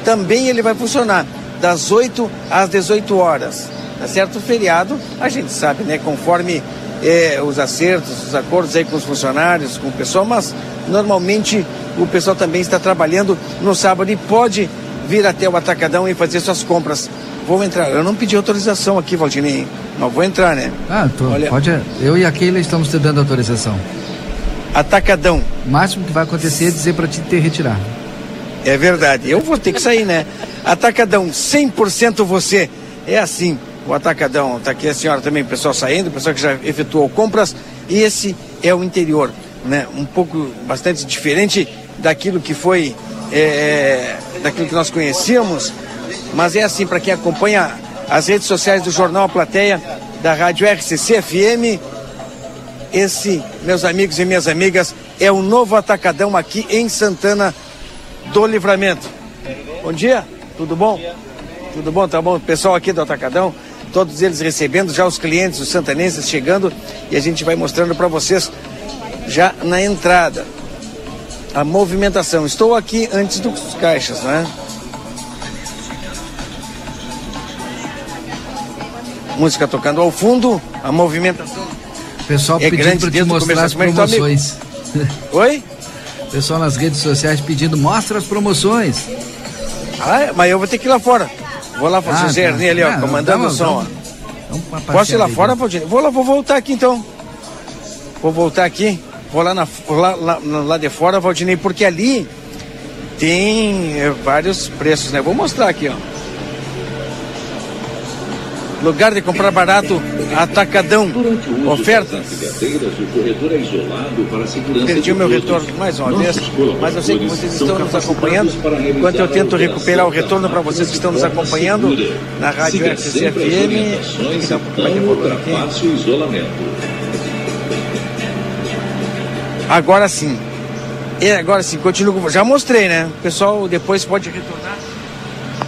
também ele vai funcionar das 8 às 18 horas. Tá certo? Feriado, a gente sabe, né? Conforme é, os acertos, os acordos aí com os funcionários, com o pessoal, mas normalmente o pessoal também está trabalhando no sábado e pode vir até o Atacadão e fazer suas compras. Vou entrar. Eu não pedi autorização aqui, Valdinei, mas vou entrar, né? Ah, tô, Olha... pode. Eu e a Keila estamos te dando autorização. Atacadão. O máximo que vai acontecer é dizer para te ter retirado. É verdade. Eu vou ter que sair, né? Atacadão, 100% você. É assim, o Atacadão. Tá aqui a senhora também, o pessoal saindo, o pessoal que já efetuou compras. E esse é o interior, né? Um pouco, bastante diferente daquilo que foi, é, daquilo que nós conhecíamos. Mas é assim, para quem acompanha as redes sociais do Jornal A Plateia, da Rádio RCC FM, esse, meus amigos e minhas amigas, é o novo Atacadão aqui em Santana do Livramento. Bom dia, tudo bom? Tudo bom, tá bom? Pessoal aqui do Atacadão, todos eles recebendo já os clientes, os santanenses chegando e a gente vai mostrando para vocês já na entrada a movimentação. Estou aqui antes dos caixas, né? Música tocando ao fundo, a movimentação. Pessoal é pedindo para te mostrar as promoções. Oi? Pessoal nas redes sociais pedindo, mostra as promoções. Ah, mas eu vou ter que ir lá fora. Vou lá fazer ah, Zé tá. ali, ó, ah, comandando o som. Vamos, Posso ir lá fora, Valdir? Vou lá, vou voltar aqui então. Vou voltar aqui. Vou lá, na, lá, lá, lá de fora, Valdinei, porque ali tem é, vários preços, né? Vou mostrar aqui, ó. Lugar de comprar barato, atacadão, ofertas. Perdi o meu retorno mais uma vez, mas eu sei que vocês estão nos acompanhando. Enquanto eu tento recuperar o retorno para vocês que estão nos acompanhando na Rádio RCC FM. Agora sim. E agora sim, continuo. Já mostrei, né? O pessoal depois pode retornar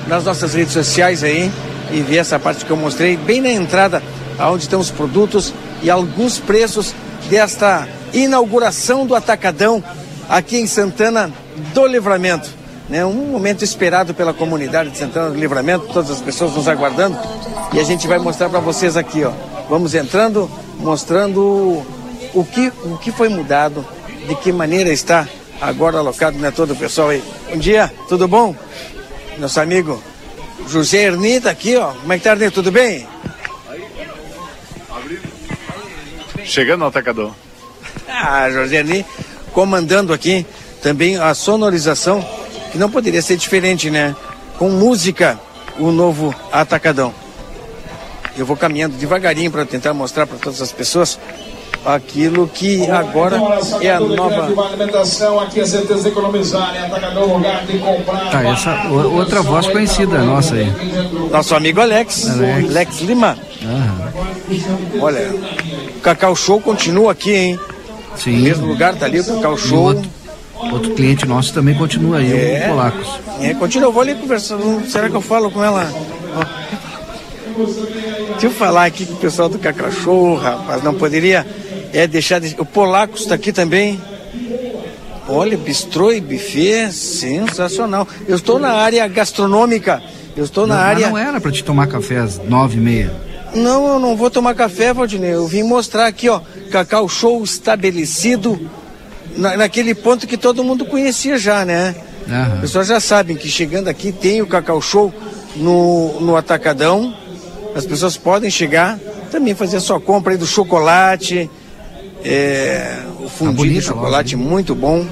nas nossas redes sociais aí e ver essa parte que eu mostrei bem na entrada onde estão os produtos e alguns preços desta inauguração do Atacadão aqui em Santana do Livramento. né? Um momento esperado pela comunidade de Santana do Livramento, todas as pessoas nos aguardando. E a gente vai mostrar para vocês aqui, ó. Vamos entrando, mostrando o que, o que foi mudado, de que maneira está agora alocado, né, todo o pessoal aí. Bom dia, tudo bom? Nosso amigo José Erni tá aqui, ó. Como é que tá, Erni? Tudo bem? Chegando no atacador. Ah, José Erni comandando aqui também a sonorização, que não poderia ser diferente, né? Com música, o novo Atacadão. Eu vou caminhando devagarinho para tentar mostrar para todas as pessoas aquilo que agora é a nova. Tá, essa outra voz conhecida nossa aí. Nosso amigo Alex, Alex. Alex Lima. Aham. Olha, o Cacau Show continua aqui, hein? Sim. No mesmo lugar, tá ali o Cacau Show. outro, outro cliente nosso também continua aí, É. o Polacos. É, continua, eu vou ali conversando. Será que eu falo com ela? Ó. Deixa eu falar aqui com o pessoal do Cacau Show, rapaz. Não poderia é, deixar de... O Polacos está aqui também. Olha, bistrô e buffet, sensacional. Eu estou na área gastronômica. Eu estou na Não, área. Mas não era para te tomar café às nove e meia. Não, eu não vou tomar café, Valdinei. Eu vim mostrar aqui, ó, Cacau Show estabelecido na, naquele ponto que todo mundo conhecia já, né? As pessoas já sabem que chegando aqui tem o Cacau Show no, no Atacadão. As pessoas podem chegar, também fazer a sua compra aí do chocolate, é, o fundido bonita de a chocolate muito bom.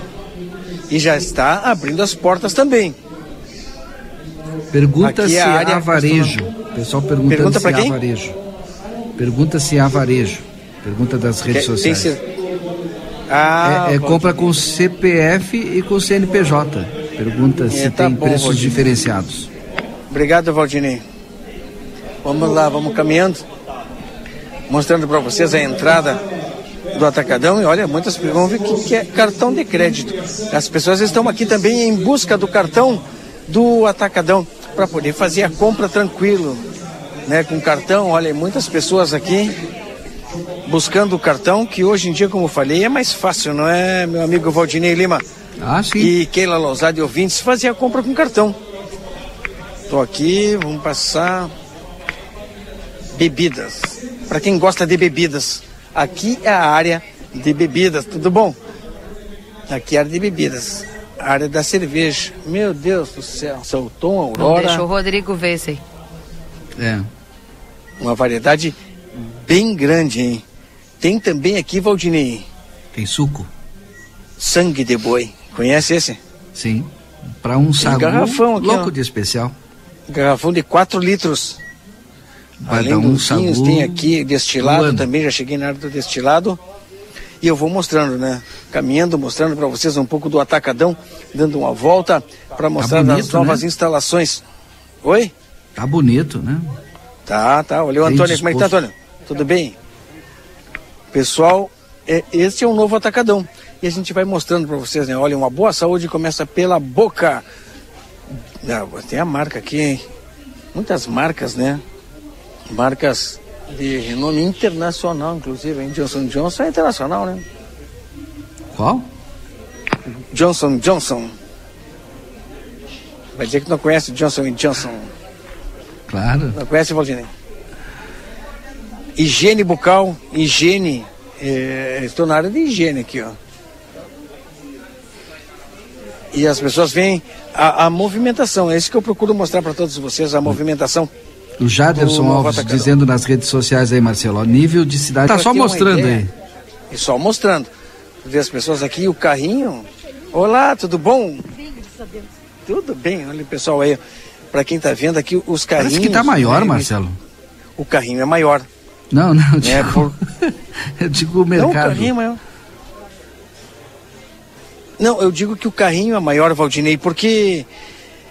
E já está abrindo as portas também. Pergunta Aqui se é a área há varejo. Pessoal perguntando Pergunta se há quem? varejo. Pergunta se há varejo. Pergunta das redes tem sociais. cer- Ah, é, é compra com CPF e com CNPJ. Pergunta se É, tá tem bom, preços Valdir. diferenciados. Obrigado, Valdinei. Vamos lá, vamos caminhando, mostrando para vocês a entrada do Atacadão. E olha, muitas pessoas vão ver que, que é cartão de crédito. As pessoas estão aqui também em busca do cartão do Atacadão para poder fazer a compra tranquilo, né? Com cartão, olha, muitas pessoas aqui buscando o cartão, que hoje em dia, como eu falei, é mais fácil, não é, meu amigo Valdinei Lima? Ah, sim. E Keila Lousada e ouvintes fazer a compra com cartão. Tô aqui, vamos passar bebidas. Para quem gosta de bebidas, aqui é a área de bebidas, tudo bom? Aqui é a área de bebidas, a área da cerveja. Meu Deus do céu, Soltou Não Aurora, deixa o Rodrigo ver isso aí. É. uma variedade bem grande, hein? Tem também aqui, Valdinei, Tem suco? sangue de boi. Conhece esse? Sim. Para um sagu garrafão aqui, louco ó. de especial. Garrafão de 4 litros. Vai Além dar um dos vinhos, tem aqui destilado também, já cheguei na área do destilado. E eu vou mostrando, né? Caminhando, mostrando para vocês um pouco do Atacadão, dando uma volta para mostrar bonito, as novas né? instalações. Oi? Tá bonito, né? Tá, tá. Olha o Bem Antônio, como é que tá, disposto. Antônio? Tudo bem? Pessoal, é, esse é o novo Atacadão. E a gente vai mostrando para vocês, né? Olha, uma boa saúde começa pela boca. Não, tem a marca aqui, hein? Muitas marcas, né? Marcas de renome internacional, inclusive, hein? Johnson Johnson é internacional, né? Qual? Johnson Johnson. Vai dizer que não conhece Johnson Johnson. Claro. Não conhece, Valdinei? Higiene bucal, higiene. é, estou na área de higiene aqui, ó. E as pessoas veem a, a movimentação. É isso que eu procuro mostrar para todos vocês, a movimentação. O Jaderson Do Alves dizendo nas redes sociais aí, Marcelo, ó, nível de cidade. Tá só uma mostrando aí. E só mostrando. Ver as pessoas aqui, o carrinho. Olá, tudo bom? Tudo bem, olha o pessoal aí. Para quem tá vendo aqui, os carrinhos. Parece que tá maior, né, Marcelo. O carrinho é maior. Não, não, eu É, digo, por... eu digo o Não, o mercado. carrinho é maior. Não, eu digo que o carrinho é maior, Valdinei, porque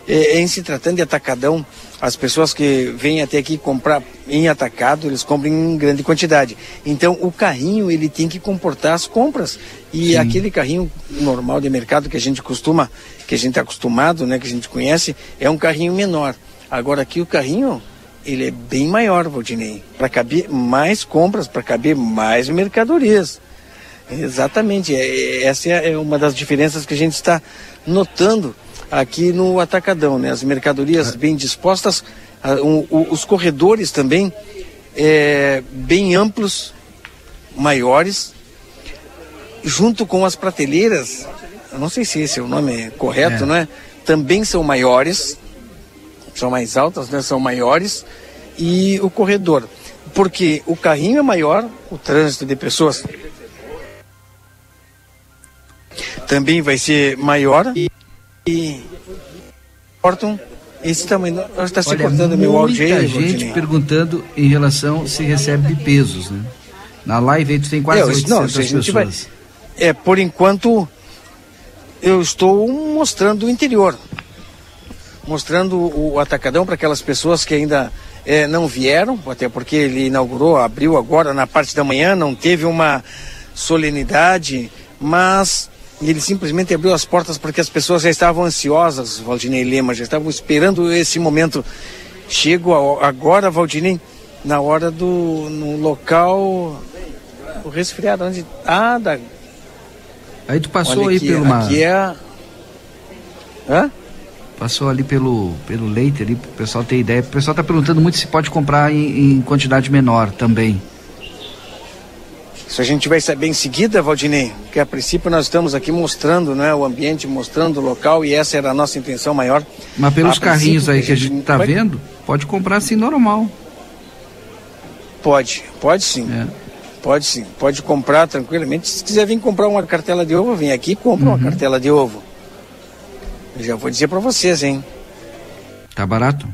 é, em se tratando de atacadão, as pessoas que vêm até aqui comprar em atacado, eles compram em grande quantidade. Então, o carrinho, ele tem que comportar as compras. E Sim. aquele carrinho normal de mercado que a gente costuma, que a gente é acostumado, né, que a gente conhece, é um carrinho menor. Agora aqui o carrinho, ele é bem maior, Valdinei, para caber mais compras, para caber mais mercadorias. Exatamente, é- essa é uma das diferenças que a gente está notando aqui no Atacadão, né? As mercadorias bem dispostas, um, o- os corredores também é, bem amplos, maiores, junto com as prateleiras, eu não sei se esse é o nome correto, É. não é? Também são maiores, são mais altas, né? São maiores, e o corredor. Porque o carrinho é maior, o trânsito de pessoas também vai ser maior e, e cortam esse tamanho. Está se Olha, cortando meu áudio muita aí, gente Valdinei. perguntando em relação se recebe pesos, né? Na live aí tu tem quase É, 800 não, gente vai- pessoas. É, por enquanto, eu estou mostrando o interior. Mostrando o, atacadão para aquelas pessoas que ainda eh, não vieram, até porque ele inaugurou, abriu agora na parte da manhã, não teve uma solenidade, mas ele simplesmente abriu as portas porque as pessoas já estavam ansiosas, Valdinei Lema, já estavam esperando esse momento. Chego agora, Valdinei, na hora do. no local. O resfriado, onde. Ah, da, Aí tu passou Olha aí aqui, pelo uma- aqui é Hã? Passou ali pelo, pelo leite ali, pro pessoal ter ideia. O pessoal tá perguntando muito se pode comprar em, em quantidade menor também. Isso a gente vai saber em seguida, Valdinei, que a princípio nós estamos aqui mostrando né, o ambiente, mostrando o local e essa era a nossa intenção maior. Mas pelos carrinhos aí que a gente tá vai- vendo, pode comprar assim normal. Pode, pode sim. É. Pode sim, pode comprar tranquilamente. Se quiser vir comprar uma cartela de ovo, vem aqui e compra Uhum. uma cartela de ovo. Eu já vou dizer para vocês, hein? Tá barato?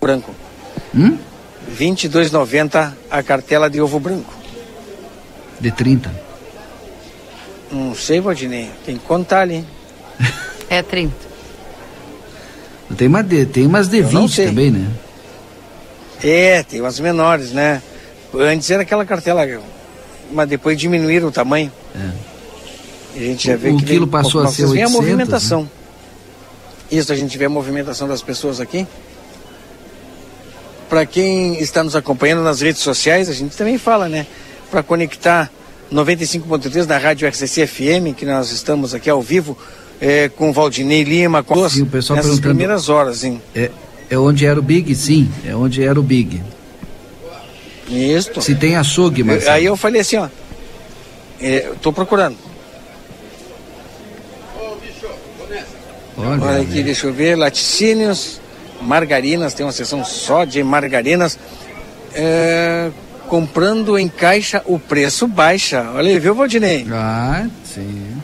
Branco. Hum? 22,90 a cartela de ovo branco. De 30. Não sei, Valdinei, tem que contar ali. É 30. Tem, uma de, tem umas de Eu não 20 sei. também, né? É, tem umas menores, né? Antes era aquela cartela, mas depois diminuíram o tamanho. E a gente já O- vê o que quilo vem, passou a vocês ser veem 800, a movimentação. Isso, a gente vê a movimentação das pessoas aqui. Para quem está nos acompanhando nas redes sociais, a gente também fala, né? Para conectar 95.3 da Rádio RCC FM, que nós estamos aqui ao vivo, é, com o Valdinei Lima, com pessoal nessas primeiras horas, hein? É, é onde era o Big? Sim, é onde era o Big. Isso. Se tem açougue, mas. Aí eu falei assim, ó. É, eu tô procurando. Olha, Olha aqui, deixa eu ver. Laticínios, margarinas, tem uma seção só de margarinas. É, comprando em caixa, o preço baixa. Olha aí, viu, Valdinei? Ah, sim.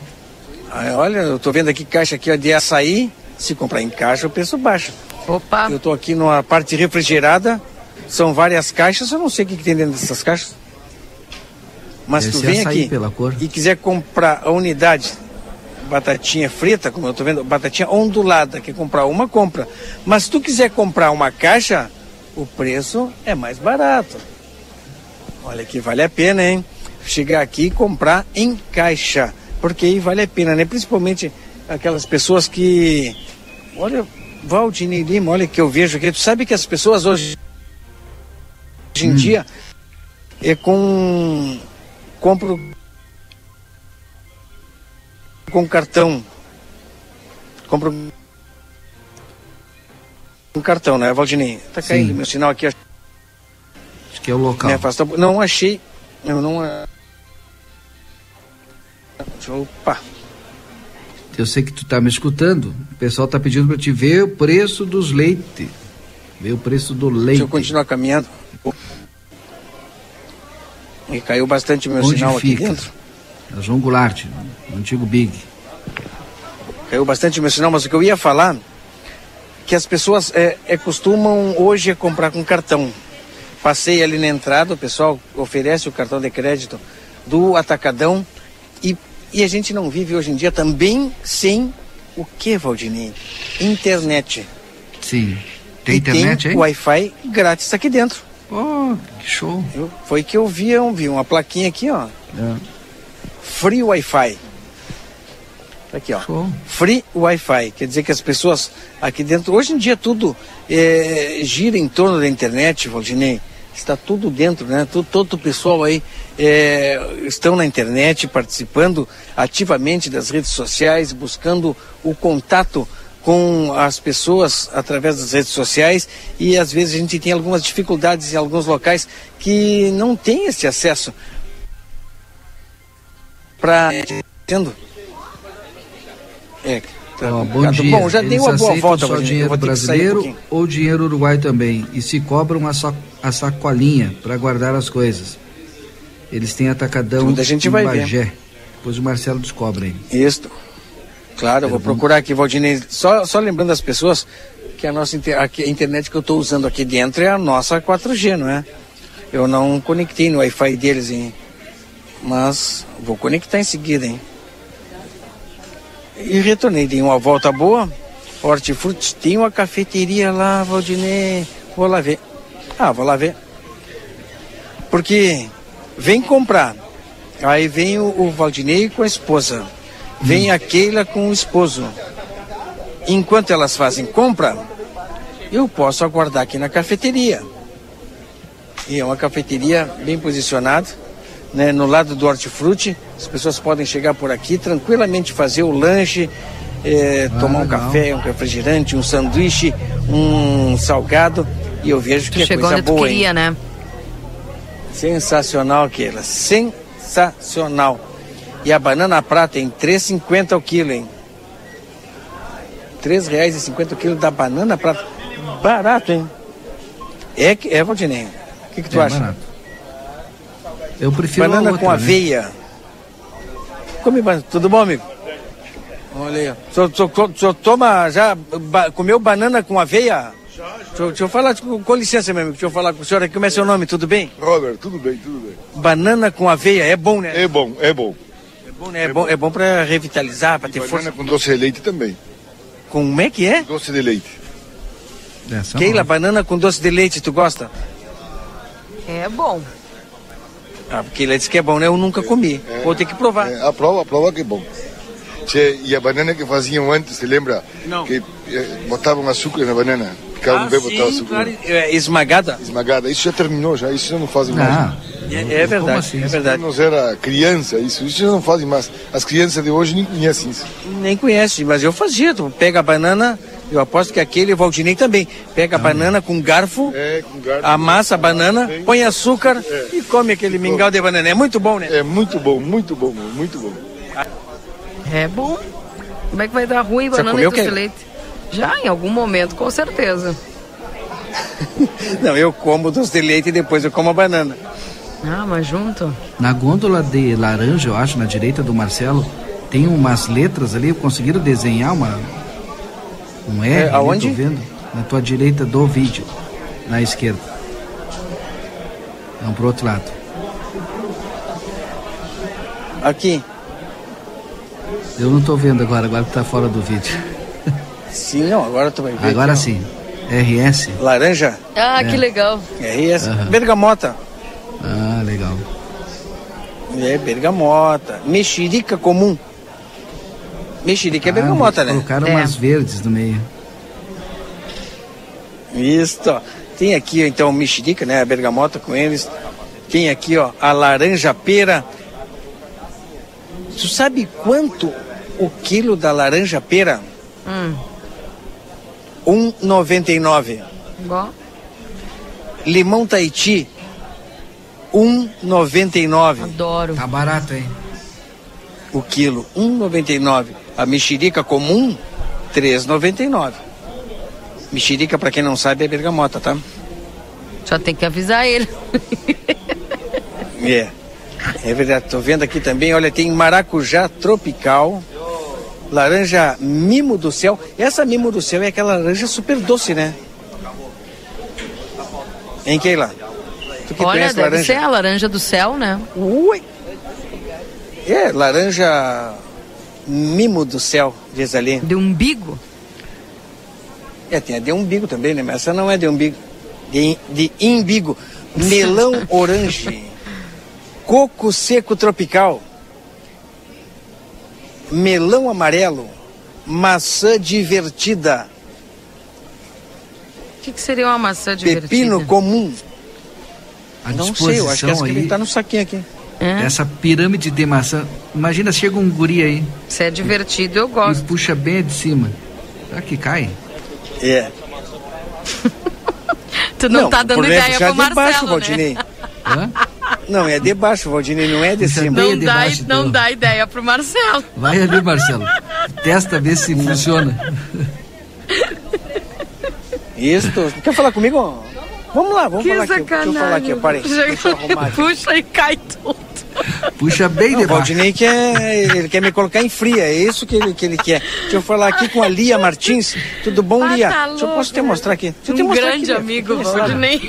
Aí, olha, eu tô vendo aqui caixa aqui ó, de açaí. Se comprar em caixa, o preço baixa. Opa! Eu tô aqui numa parte refrigerada. São várias caixas, eu não sei o que, que tem dentro dessas caixas. Mas Deve tu vem aqui pela cor. e quiser comprar a unidade batatinha frita, como eu tô vendo, batatinha ondulada, quer comprar uma, compra. Mas se tu quiser comprar uma caixa, o preço é mais barato. Olha que vale a pena, hein? Chegar aqui e comprar em caixa. Porque aí vale a pena, né? Principalmente aquelas pessoas que. Olha, Valdinei Lima, olha que eu vejo aqui. Tu sabe que as pessoas hoje, hoje em dia é com. compro com cartão. Compro com cartão, né, Valdinei? Tá caindo Sim. meu sinal aqui. Acho que é o local. Afasta- Não achei. Eu não. Opa. Eu sei que tu tá me escutando. O pessoal tá pedindo pra te ver o preço dos leite. Ver o preço do leite. Deixa eu continuar caminhando. E caiu bastante meu Onde sinal aqui fica? dentro. É João Goulart, o antigo Big. Caiu bastante meu sinal, mas o que eu ia falar que as pessoas é, é, costumam hoje comprar com cartão. Passei ali na entrada, o pessoal oferece o cartão de crédito do Atacadão e, e a gente não vive hoje em dia também sem o que, Valdinei? Internet. Sim. Tem e internet tem? Wi-Fi grátis aqui dentro. Oh, que show. Eu- foi que eu vi, eu vi uma plaquinha aqui, ó. É. Free Wi-Fi. Tá Aqui, ó. Free Wi-Fi. Quer dizer que as pessoas aqui dentro. Hoje em dia tudo é, gira em torno da internet, Valdinei. está tudo dentro, né? Todo, todo o pessoal aí é, estão na internet participando ativamente das redes sociais, buscando o contato com as pessoas através das redes sociais e às vezes a gente tem algumas dificuldades em alguns locais que não tem esse acesso para tendo é, tá Ó, bom dia. Bom, já dei uma boa volta. Só dinheiro brasileiro um ou dinheiro uruguai também e se cobram a, so, a sacolinha para guardar as coisas. Eles têm atacadão Tudo a gente vai Bagé. Ver. Depois o Marcelo descobre. Isso. Claro, eu vou procurar aqui, Valdinei. Só, só lembrando as pessoas que a nossa a internet que eu estou usando aqui dentro é a nossa 4G, não é? Eu não conectei no Wi-Fi deles, hein? Mas vou conectar em seguida, hein? E retornei, dei uma volta boa. Hortifruti, tem uma cafeteria lá, Valdinei. Vou lá ver. Ah, vou lá ver. Porque vem comprar. Aí vem o, o Valdinei com a esposa. Vem hum. a Keila com o esposo. Enquanto elas fazem compra, eu posso aguardar aqui na cafeteria. E é uma cafeteria bem posicionada, né, no lado do hortifruti. As pessoas podem chegar por aqui tranquilamente fazer o lanche, é, ah, tomar um legal. café, um refrigerante, um sanduíche, um salgado. E eu vejo que tu é coisa onde boa. Tu queria, hein? né? Sensacional, Keila. Sensacional. E a banana prata em 3,50 o quilo, hein? R$ 3,50 o quilo da banana prata. Barato, hein? É, é Valdinei. O que, que tu é acha? Barato. Eu prefiro Banana outra, com aveia. Né? Come banana. Tudo bom, amigo? Olha aí. O senhor, toma já. Ba, comeu banana com aveia? Já, já. Deixa, deixa eu falar, com licença, meu amigo. Deixa eu falar com o senhor aqui. Como é seu nome? Tudo bem? Robert, tudo bem, tudo bem. Banana com aveia é bom, né? É bom, é bom. É bom, né? É, é bom, bom. é bom pra revitalizar, pra ter banana força. Banana com doce de leite também. Como é que é? Doce de leite. É, Keila, banana com doce de leite, tu gosta? É bom. Ah, porque ele disse que é bom, né? Eu nunca comi. É, Vou ter que provar. É, a prova, a prova que é bom. Tchê, e a banana que faziam antes, você lembra? Não. Que eh, botavam açúcar na banana. Ficavam ah, bem botar açúcar. Claro. É, esmagada? Esmagada. Isso já terminou, já. Isso já não fazem mais. Ah, é, é verdade, assim? é verdade. Nós era criança, isso, isso já não fazem mais. As crianças de hoje nem conhecem isso. Nem conhecem, mas eu fazia. Tu pega a banana, eu aposto que aquele Valdinei também. Pega a banana com garfo, é, com garfo amassa a banana, põe açúcar é. e come aquele mingau de banana. É muito bom, né? É muito bom, muito bom, muito bom. É bom. Como é que vai dar ruim banana e doce de leite? Já, em algum momento, com certeza. Não, eu como doce de leite e depois eu como a banana. Ah, mas junto? Na gôndola de laranja, eu acho, na direita do Marcelo, tem umas letras ali, conseguiram desenhar uma, um R, é, aonde? tô vendo, na tua direita do vídeo, na esquerda. Não, pro outro lado. Aqui. Eu não tô vendo agora, agora que tá fora do vídeo. Sim, não, agora tu vai ver. Agora sim. RS. Laranja? Ah, é. que legal. RS. Uhum. Bergamota. Ah, legal. É, bergamota. Mexerica comum. Mexerica é ah, é bergamota, né? Colocaram é. umas verdes no meio. Isso. Tem aqui, então, mexerica, né? A bergamota com eles. Tem aqui, ó, a laranja pera. Tu sabe quanto o quilo da laranja pera? Hum. 1,99. Bom. Limão Tahiti, 1,99. Adoro. Tá barato, hein? O quilo, 1,99. A mexerica comum, 3,99. Mexerica, para quem não sabe, é bergamota, tá? Só tem que avisar ele. é. É verdade, tô vendo aqui também, olha, tem maracujá tropical, laranja mimo do céu. Essa mimo do céu é aquela laranja super doce, né? Em Keila? Tu que Olha, deve laranja? ser a laranja do céu, né? Ui! É, laranja mimo do céu, diz ali. De umbigo? É, tem a de umbigo também, né? Mas essa não é de umbigo. De, de imbigo. Melão orange. Coco seco tropical melão amarelo, maçã divertida. O que, que, seria uma maçã divertida? Pepino comum. a não sei, eu acho que essa aí, tá no saquinho aqui. É? Essa pirâmide de maçã. Imagina, chega um guri aí. Isso é divertido, eu gosto. E puxa bem de cima. Será que cai? É. tu não, não tá dando ideia pro Marcelo, baixo, né? Hã? Não, é de baixo, Valdinei, não é de Puxa cima. Não, é de dá, baixo, não então. dá ideia pro Marcelo. Vai ali, Marcelo. Testa, ver se funciona. Isso. Quer falar comigo? Vamos lá, vamos que falar aqui. Deixa eu falar aqui, parei. Deixa eu arrumar aqui. Puxa e cai tudo. Puxa bem não, de O Valdinei quer, ele quer me colocar em fria, é isso que ele, que ele quer. Deixa eu falar aqui com a Lia Martins. Tudo bom, ah, Lia? Tá Deixa eu posso te mostrar aqui. Deixa um te mostrar grande aqui, amigo, Valdinei.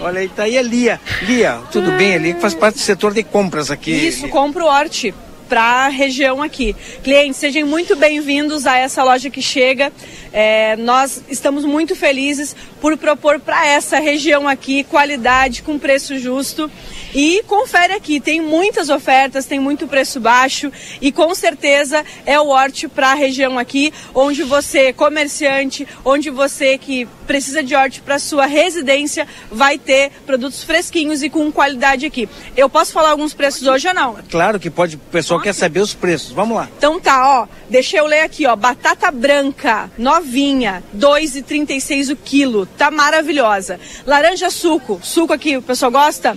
Olha aí, tá aí a Lia. Lia, tudo bem ali? Faz parte do setor de compras aqui. Isso, compro horte para a região aqui. Clientes, sejam muito bem-vindos a essa loja que chega. É, nós estamos muito felizes por propor para essa região aqui qualidade com preço justo. E confere aqui, tem muitas ofertas, tem muito preço baixo e com certeza é o horte para a região aqui, onde você, comerciante, onde você que precisa de horte para sua residência, vai ter produtos fresquinhos e com qualidade aqui. Eu posso falar alguns preços hoje ou não? Claro que pode, o pessoal quer saber os preços. Vamos lá. Então tá, ó, deixa eu ler aqui, ó, batata branca, novinha, 2,36 o quilo, tá maravilhosa. Laranja suco, suco aqui, o pessoal gosta?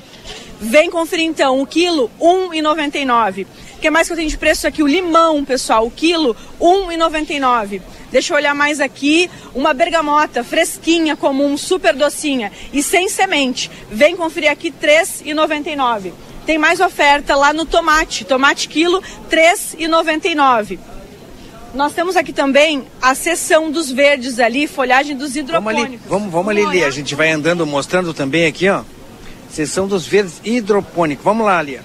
Vem conferir então, o quilo R$ 1,99. O que mais que eu tenho de preço aqui? O limão, pessoal, o quilo R$ 1,99. Deixa eu olhar mais aqui, uma bergamota fresquinha, comum, super docinha e sem semente. Vem conferir aqui R$ 3,99. Tem mais oferta lá no tomate, tomate quilo R$ 3,99. Nós temos aqui também a seção dos verdes ali, folhagem dos hidropônicos. Vamos ali, vamos, vamos ali ler. A gente vai andando mostrando também aqui, ó. Seção dos verdes hidropônicos. Vamos lá, Lia.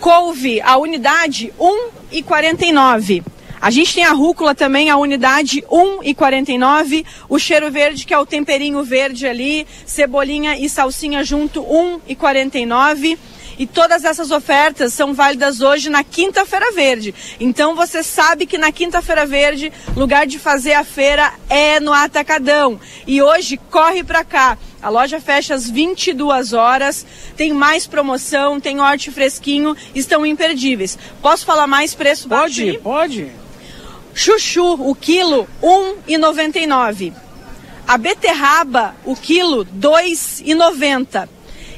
Couve, a unidade 1,49. A gente tem a rúcula também, a unidade 1,49. O cheiro verde, que é o temperinho verde ali. Cebolinha e salsinha junto, 1,49. E todas essas ofertas são válidas hoje na Quinta-feira Verde. Então você sabe que na Quinta-feira Verde, lugar de fazer a feira é no Atacadão. E hoje corre para cá. A loja fecha às 22 horas, tem mais promoção, tem horte fresquinho, estão imperdíveis. Posso falar mais preço pode, baixo? Pode, pode. Chuchu, o quilo, R$ 1,99. A beterraba, o quilo, R$ 2,90.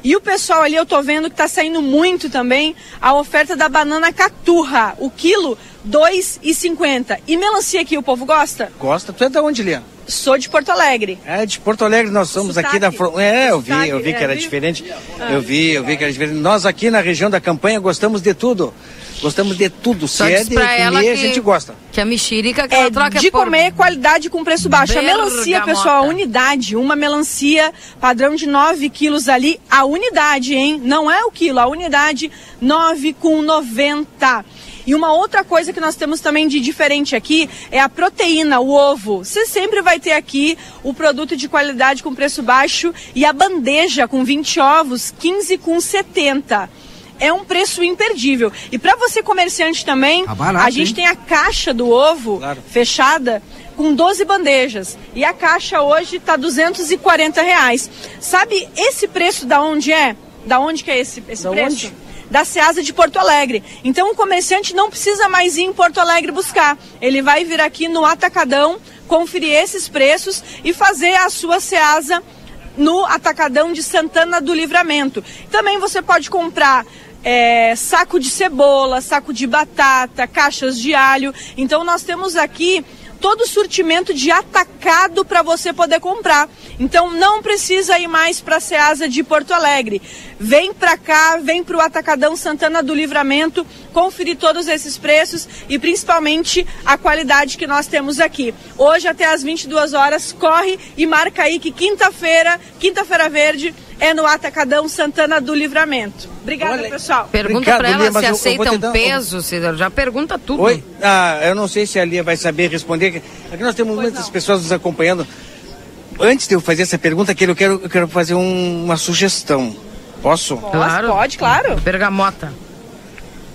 E o pessoal ali, eu tô vendo que tá saindo muito também a oferta da banana caturra. O quilo, R$ 2,50. E melancia aqui, o povo gosta? Gosta. Tu é da onde, Lia? Sou de Porto Alegre. É, de Porto Alegre nós somos Sotaque. aqui da É, eu vi, eu vi que era diferente. Eu vi, eu vi que era diferente. Nós aqui na região da campanha gostamos de tudo. Gostamos de tudo. Se é de comer, que, a gente gosta. Que a mexerica que é, ela troca De por... comer qualidade com preço baixo. Bergamota. A melancia, pessoal, a unidade. Uma melancia padrão de 9 quilos ali. A unidade, hein? Não é o quilo, a unidade 9 com 90. E uma outra coisa que nós temos também de diferente aqui é a proteína, o ovo. Você sempre vai ter aqui o produto de qualidade com preço baixo e a bandeja com 20 ovos, 15 com 70 é um preço imperdível. E para você comerciante também, tá barato, a gente hein? tem a caixa do ovo claro. fechada com 12 bandejas. E a caixa hoje está 240 reais. Sabe esse preço da onde é? Da onde que é esse, esse da preço? Onde? Da Ceasa de Porto Alegre. Então o comerciante não precisa mais ir em Porto Alegre buscar. Ele vai vir aqui no Atacadão, conferir esses preços e fazer a sua Ceasa no Atacadão de Santana do Livramento. Também você pode comprar é, saco de cebola, saco de batata, caixas de alho. Então nós temos aqui todo o surtimento de atacado para você poder comprar. Então não precisa ir mais para a Ceasa de Porto Alegre. Vem para cá, vem para o Atacadão Santana do Livramento, conferir todos esses preços e principalmente a qualidade que nós temos aqui. Hoje até às 22 horas, corre e marca aí que quinta-feira, quinta-feira verde, é no Atacadão Santana do Livramento. Obrigada, Olha, pessoal. Pergunta para ela se aceitam dar... peso, Cida. Já pergunta tudo. Oi? Ah, eu não sei se a Lia vai saber responder. Aqui nós temos pois muitas não. pessoas nos acompanhando. Antes de eu fazer essa pergunta, eu quero, eu quero fazer um, uma sugestão. Posso? Claro. Pode, claro. Bergamota.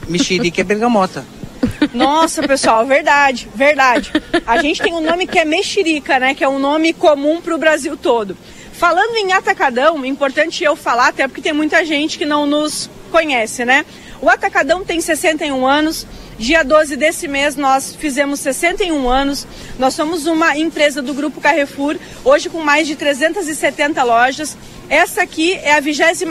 Mexerica é bergamota. Nossa, pessoal, verdade, verdade. A gente tem um nome que é mexerica, né? Que é um nome comum para o Brasil todo. Falando em Atacadão, importante eu falar, até porque tem muita gente que não nos conhece, né? O Atacadão tem 61 anos. Dia 12 desse mês nós fizemos 61 anos. Nós somos uma empresa do Grupo Carrefour, hoje com mais de 370 lojas. Essa aqui é a 26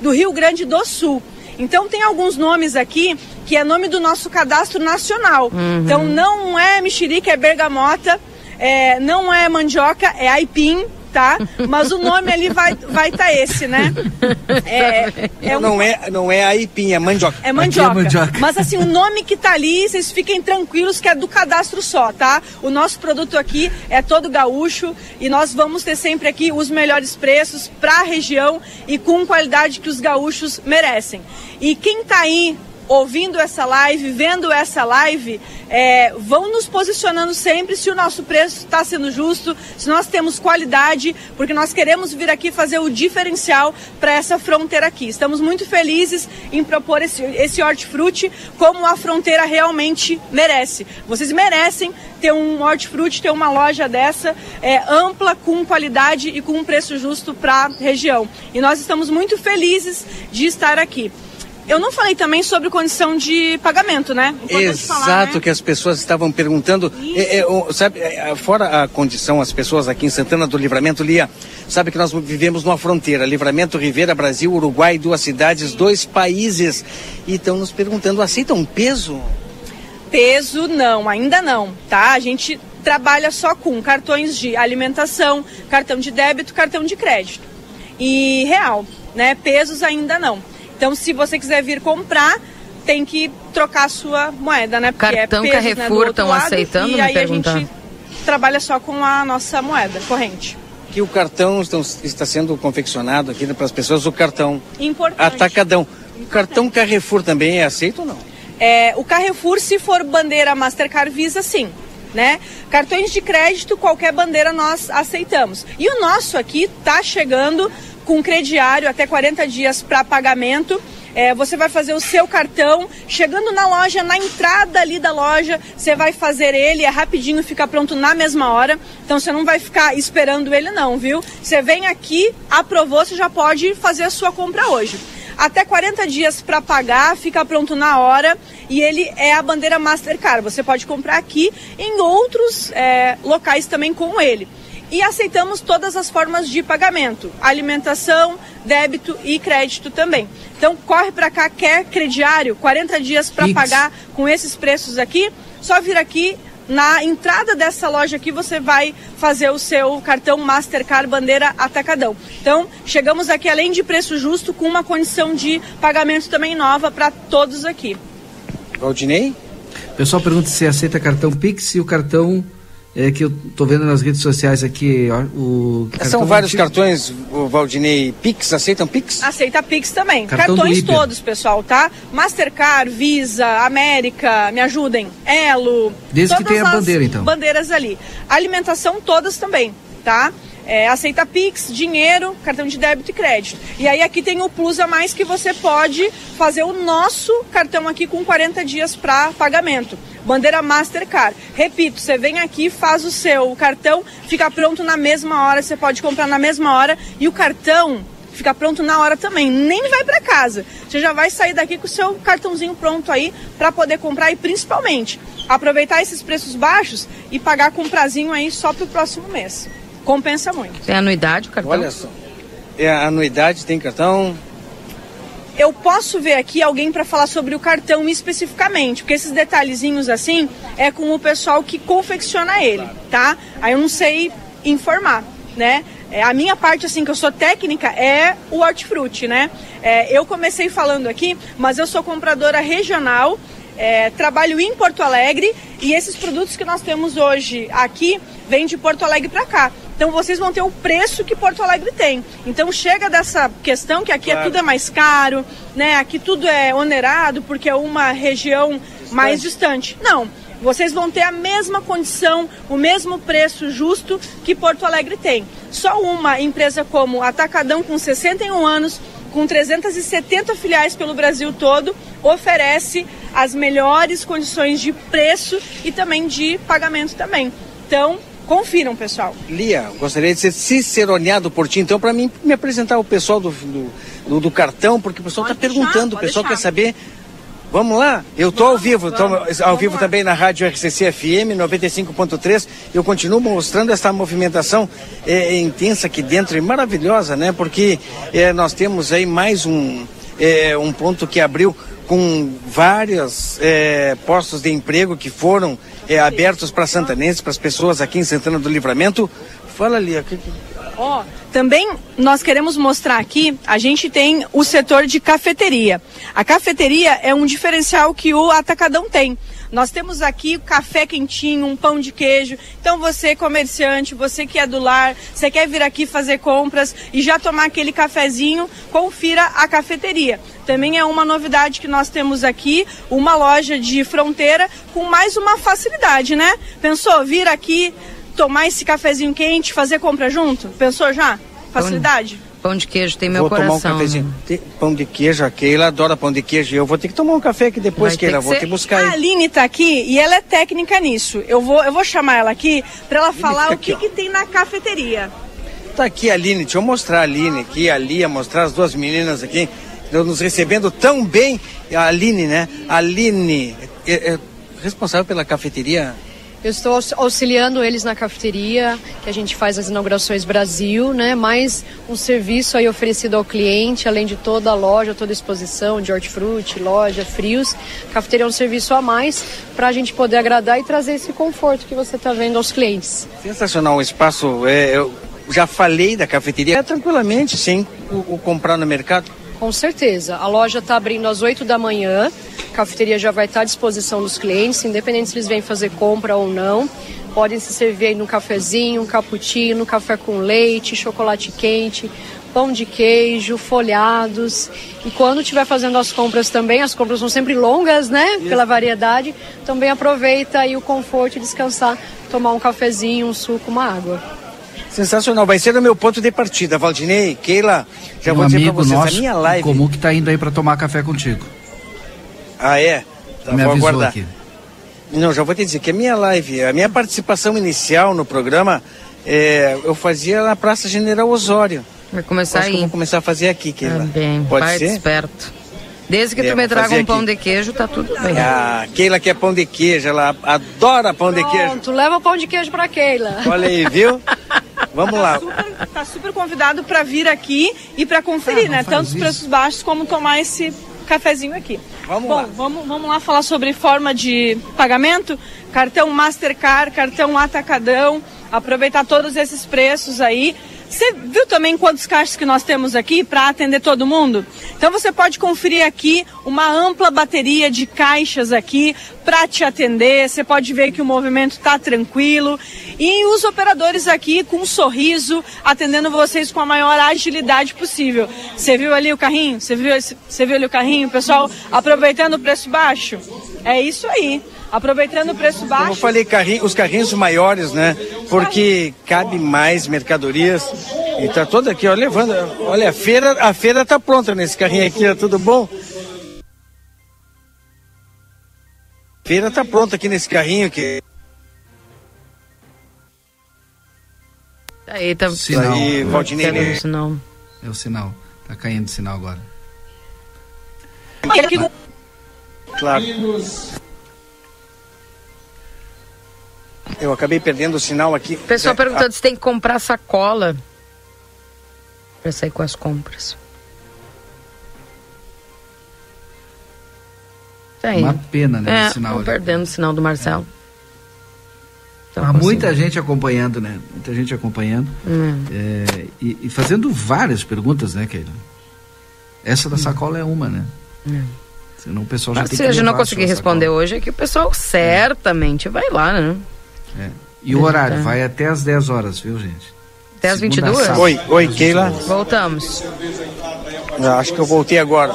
do Rio Grande do Sul. Então tem alguns nomes aqui que é nome do nosso cadastro nacional. Uhum. Então não é mexerica, é bergamota, é, não é mandioca, é aipim, tá? Mas o nome ali vai vai tá esse, né? É, é um... não é não é aipim, é mandioca. É mandioca. É mandioca. Mas assim, o nome que tá ali, vocês fiquem tranquilos que é do cadastro só, tá? O nosso produto aqui é todo gaúcho e nós vamos ter sempre aqui os melhores preços para a região e com qualidade que os gaúchos merecem. E quem tá aí ouvindo essa live, vendo essa live, é, vão nos posicionando sempre se o nosso preço está sendo justo, se nós temos qualidade, porque nós queremos vir aqui fazer o diferencial para essa fronteira aqui. Estamos muito felizes em propor esse, esse hortifruti como a fronteira realmente merece. Vocês merecem ter um hortifruti, ter uma loja dessa é, ampla, com qualidade e com um preço justo para a região. E nós estamos muito felizes de estar aqui. Eu não falei também sobre condição de pagamento, né? Importante Exato, falar, né? que as pessoas estavam perguntando. É, é, sabe, é, fora a condição, as pessoas aqui em Santana do Livramento, Lia, sabe que nós vivemos numa fronteira, Livramento, Ribeira, Brasil, Uruguai, duas cidades, dois países. E estão nos perguntando, aceitam peso? Peso não, ainda não, tá? A gente trabalha só com cartões de alimentação, cartão de débito, cartão de crédito. E real, né? Pesos ainda não. Então, se você quiser vir comprar, tem que trocar a sua moeda, né? Porque é Cartão é peso, Carrefour estão né, aceitando, e aí a gente trabalha só com a nossa moeda corrente. Que o cartão estão, está sendo confeccionado aqui para as pessoas, o cartão Importante. atacadão. O cartão Carrefour também é aceito ou não? É, o Carrefour, se for bandeira Mastercard Visa, sim. Né? Cartões de crédito, qualquer bandeira nós aceitamos. E o nosso aqui está chegando com crediário até 40 dias para pagamento. É, você vai fazer o seu cartão, chegando na loja, na entrada ali da loja, você vai fazer ele, é rapidinho, fica pronto na mesma hora. Então você não vai ficar esperando ele não, viu? Você vem aqui, aprovou, você já pode fazer a sua compra hoje. Até 40 dias para pagar, fica pronto na hora e ele é a bandeira Mastercard. Você pode comprar aqui em outros é, locais também com ele e aceitamos todas as formas de pagamento: alimentação, débito e crédito também. Então corre para cá, quer crediário, 40 dias para pagar com esses preços aqui, só vir aqui na entrada dessa loja aqui você vai fazer o seu cartão Mastercard Bandeira Atacadão. Então, chegamos aqui além de preço justo com uma condição de pagamento também nova para todos aqui. Valdinei? O pessoal pergunta se aceita cartão Pix e o cartão é que eu estou vendo nas redes sociais aqui o São vários antigo. cartões, o Valdinei, Pix, aceitam Pix? Aceita Pix também. Cartão Cartões todos, pessoal, tá? Mastercard, Visa, América, me ajudem, Elo. Desde que tenha a bandeira, então. Bandeiras ali. Alimentação todas também, tá? É, aceita Pix, dinheiro, cartão de débito e crédito. E aí aqui tem o plus a mais que você pode fazer o nosso cartão aqui com 40 dias para pagamento. Bandeira Mastercard. Repito, você vem aqui, faz o seu cartão, fica pronto na mesma hora, você pode comprar na mesma hora e o cartão fica pronto na hora também. Nem vai para casa. Você já vai sair daqui com o seu cartãozinho pronto aí para poder comprar e principalmente aproveitar esses preços baixos e pagar com prazinho aí só para o próximo mês. Compensa muito. Tem anuidade o cartão? Olha só. É, anuidade tem cartão? Eu posso ver aqui alguém para falar sobre o cartão especificamente, porque esses detalhezinhos assim é com o pessoal que confecciona ele, tá? Aí eu não sei informar, né? É, a minha parte, assim, que eu sou técnica, é o hortifruti, né? É, eu comecei falando aqui, mas eu sou compradora regional, é, trabalho em Porto Alegre e esses produtos que nós temos hoje aqui vêm de Porto Alegre para cá. Então vocês vão ter o preço que Porto Alegre tem. Então chega dessa questão que aqui é claro. é tudo é mais caro, né? Aqui tudo é onerado porque é uma região distante. mais distante. Não. Vocês vão ter a mesma condição, o mesmo preço justo que Porto Alegre tem. Só uma empresa como Atacadão, com 61 anos, com 370 filiais pelo Brasil todo, oferece as melhores condições de preço e também de pagamento também. Então, Confiram, pessoal. Lia, gostaria de ser ciceroneado por ti, então, para mim me apresentar o pessoal do, do, do, do cartão, porque o pessoal está perguntando, o pessoal deixar. quer saber Vamos lá? Eu estou ao vivo, tô ao vivo também na Rádio RCC FM 95.3. Eu continuo mostrando essa movimentação é, é, intensa aqui dentro e maravilhosa, né? Porque é, nós temos aí mais um, é, um ponto que abriu com vários é, postos de emprego que foram é, abertos para santanenses, para as pessoas aqui em Santana do Livramento. Fala ali, aqui. Ó, oh também nós queremos mostrar aqui, a gente tem o setor de cafeteria. A cafeteria é um diferencial que o Atacadão tem. Nós temos aqui café quentinho, um pão de queijo. Então você comerciante, você que é do lar, você quer vir aqui fazer compras e já tomar aquele cafezinho, confira a cafeteria. Também é uma novidade que nós temos aqui, uma loja de fronteira com mais uma facilidade, né? Pensou vir aqui tomar esse cafezinho quente, fazer compra junto? Pensou já? Facilidade? Pão de queijo tem meu vou coração. Tomar um cafezinho. Pão de queijo, a Keila adora pão de queijo. Eu vou ter que tomar um café aqui depois, Keila. Que vou ter que buscar. A Aline está aqui e ela é técnica nisso. Eu vou, eu vou chamar ela aqui para ela falar o que, que tem na cafeteria. Tá aqui a Aline, deixa eu mostrar a Aline aqui, a Lia, mostrar as duas meninas aqui, nos recebendo tão bem. A Aline, né? A Aline, é, é responsável pela cafeteria eu estou auxiliando eles na cafeteria, que a gente faz as inaugurações Brasil, né? Mais um serviço aí oferecido ao cliente, além de toda a loja, toda a exposição de hortifruti, loja, frios. A cafeteria é um serviço a mais para a gente poder agradar e trazer esse conforto que você está vendo aos clientes. Sensacional o espaço. É, eu já falei da cafeteria é, tranquilamente, sem o, o comprar no mercado. Com certeza. A loja está abrindo às 8 da manhã a cafeteria já vai estar à disposição dos clientes, independente se eles vêm fazer compra ou não. Podem se servir aí no cafezinho, um cappuccino, café com leite, chocolate quente, pão de queijo, folhados. E quando estiver fazendo as compras também, as compras são sempre longas, né? Pela variedade. Também aproveita aí o conforto e descansar, tomar um cafezinho, um suco, uma água. Sensacional, vai ser o meu ponto de partida. Valdinei, Keila, já um vou dizer pra vocês, nosso, a minha live. comum que tá indo aí para tomar café contigo. Ah, é? Tá, Me vou aguardar. Aqui. Não, já vou te dizer que a minha live, a minha participação inicial no programa, é, eu fazia na Praça General Osório. Vai começar aí. vou começar a fazer aqui, Keila. Ah, bem, Pode vai ser? esperto. Desde que é, tu me traga um pão de queijo, tá tudo bem. Ah, Keila quer pão de queijo, ela adora pão Pronto, de queijo. Tu leva pão de queijo pra Keila. Olha aí, viu? Vamos lá. Tá super, tá super convidado para vir aqui e para conferir, ah, né? Tanto os preços baixos como tomar esse cafezinho aqui. Vamos Bom, lá. Vamos, vamos lá falar sobre forma de pagamento. Cartão Mastercard, cartão Atacadão. Aproveitar todos esses preços aí. Você viu também quantos caixas que nós temos aqui para atender todo mundo? Então você pode conferir aqui uma ampla bateria de caixas aqui para te atender. Você pode ver que o movimento está tranquilo e os operadores aqui com um sorriso atendendo vocês com a maior agilidade possível. Você viu ali o carrinho? Você viu, você viu ali o carrinho? Pessoal aproveitando o preço baixo? É isso aí aproveitando o preço baixo. Como eu falei, carrinho, os carrinhos maiores, né? Porque cabe mais mercadorias. E tá todo aqui, ó, levando. Olha, a feira, a feira tá pronta nesse carrinho aqui, ó, tudo bom? A feira tá pronta aqui nesse carrinho aqui. Aí, tá. Sinal. Aí, Valdinei. É, sinal. é o sinal. Tá caindo o sinal agora. Claro. Eu acabei perdendo o sinal aqui. Pessoal perguntando ah. se tem que comprar sacola para sair com as compras. Tá aí. Uma pena, né? É, o sinal perdendo o sinal do Marcelo. Então, Há muita gente acompanhando, né? Muita gente acompanhando. Hum. É, e, e, fazendo várias perguntas, né, Keila? Essa da sacola é uma, né? Hum. Senão o pessoal já Mas tem se que a gente não conseguir responder sacola. hoje, é que o pessoal certamente vai lá, né? É. E o horário vai até às 10 horas, viu, gente? Até às Segunda a 22? sábado. Oi, oi, Keila. Voltamos. Acho que eu voltei agora.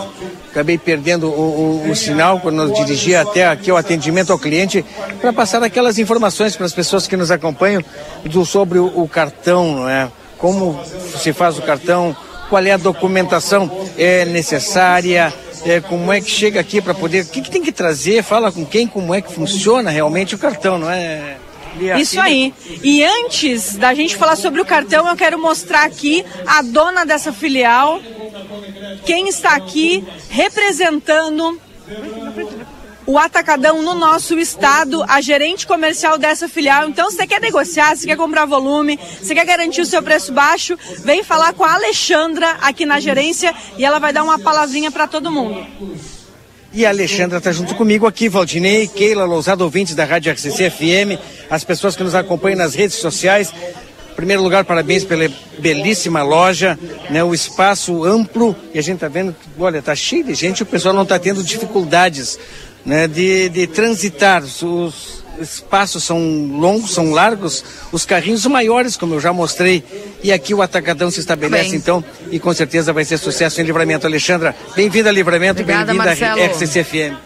Acabei perdendo o, o, o sinal quando eu dirigi até aqui o atendimento ao cliente para passar aquelas informações para as pessoas que nos acompanham do, sobre o, o cartão, não é? Como se faz o cartão, qual é a documentação é necessária, é, como é que chega aqui para poder, o que, que tem que trazer, fala com quem, como é que funciona realmente o cartão, não é? Isso aí. E antes da gente falar sobre o cartão, eu quero mostrar aqui a dona dessa filial, quem está aqui representando o Atacadão no nosso estado, a gerente comercial dessa filial. Então, se você quer negociar, se quer comprar volume, se quer garantir o seu preço baixo, vem falar com a Alexandra aqui na gerência e ela vai dar uma palavrinha para todo mundo. E a Alexandra está junto comigo aqui, Valdinei, Keila Lousado, ouvintes da Rádio RCC FM, as pessoas que nos acompanham nas redes sociais. Em primeiro lugar, parabéns pela belíssima loja, né, o espaço amplo, e a gente está vendo que, olha, está cheio de gente, o pessoal não está tendo dificuldades né, de, de transitar. Os espaços são longos, são largos, os carrinhos maiores, como eu já mostrei, e aqui o Atacadão se estabelece Bem. então, e com certeza vai ser sucesso em Livramento. Alexandra, bem-vinda a Livramento, bem-vinda a RCCFM.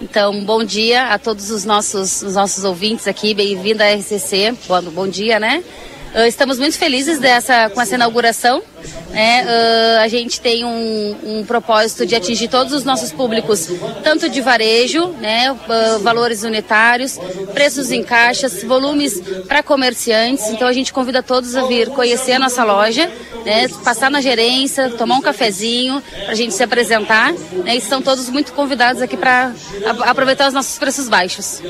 Então, bom dia a todos os nossos, os nossos ouvintes aqui, bem-vinda à RCC, bom, bom dia, né? Uh, estamos muito felizes dessa, com essa inauguração. Né? Uh, a gente tem um, um, propósito de atingir todos os nossos públicos, tanto de varejo, né? Uh, valores unitários, preços em caixas, volumes para comerciantes. Então a gente convida todos a vir conhecer a nossa loja, né? passar na gerência, tomar um cafezinho, para a gente se apresentar. Né? E estão todos muito convidados aqui para aproveitar os nossos preços baixos.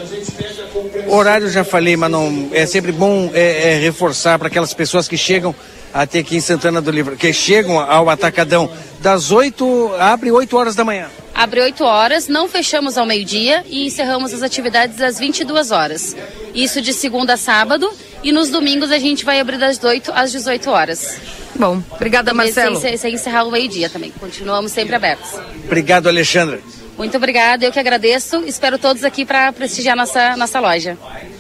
Horário já falei, mas não é sempre bom é, é reforçar para aquelas pessoas que chegam até aqui em Santana do Livro, que chegam ao Atacadão das 8, abre 8 horas da manhã. Abre 8 horas, não fechamos ao meio-dia e encerramos as atividades às 22 horas. Isso de segunda a sábado e nos domingos a gente vai abrir das 8 às 18 horas. Bom, obrigada Marcelo. Sem, sem encerrar o meio-dia também, continuamos sempre abertos. Obrigado, Alexandre. Muito obrigada, eu que agradeço. Espero todos aqui para prestigiar nossa, nossa loja.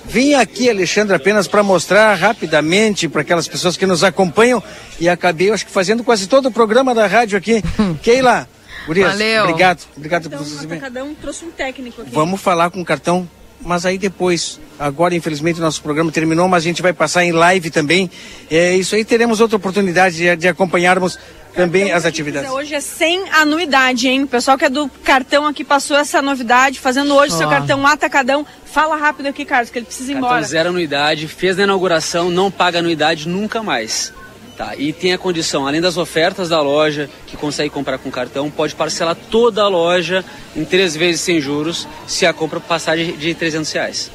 Vim aqui, Alexandre, apenas para mostrar rapidamente para aquelas pessoas que nos acompanham e acabei, acho que, fazendo quase todo o programa da rádio aqui. Keila, Gurias, Valeu. obrigado. Obrigado então, por vocês Cada um trouxe um técnico aqui. Vamos falar com o cartão, mas aí depois. Agora, infelizmente, o nosso programa terminou, mas a gente vai passar em live também. É isso aí, teremos outra oportunidade de, de acompanharmos também as atividades. Hoje é sem anuidade, hein? O pessoal que é do cartão aqui passou essa novidade, fazendo hoje oh. seu cartão atacadão. Fala rápido aqui, Carlos, que ele precisa ir cartão embora. zero anuidade, fez na inauguração, não paga anuidade nunca mais. Tá, e tem a condição, além das ofertas da loja, que consegue comprar com cartão, pode parcelar toda a loja em três vezes sem juros, se a compra passar de, de 300 reais.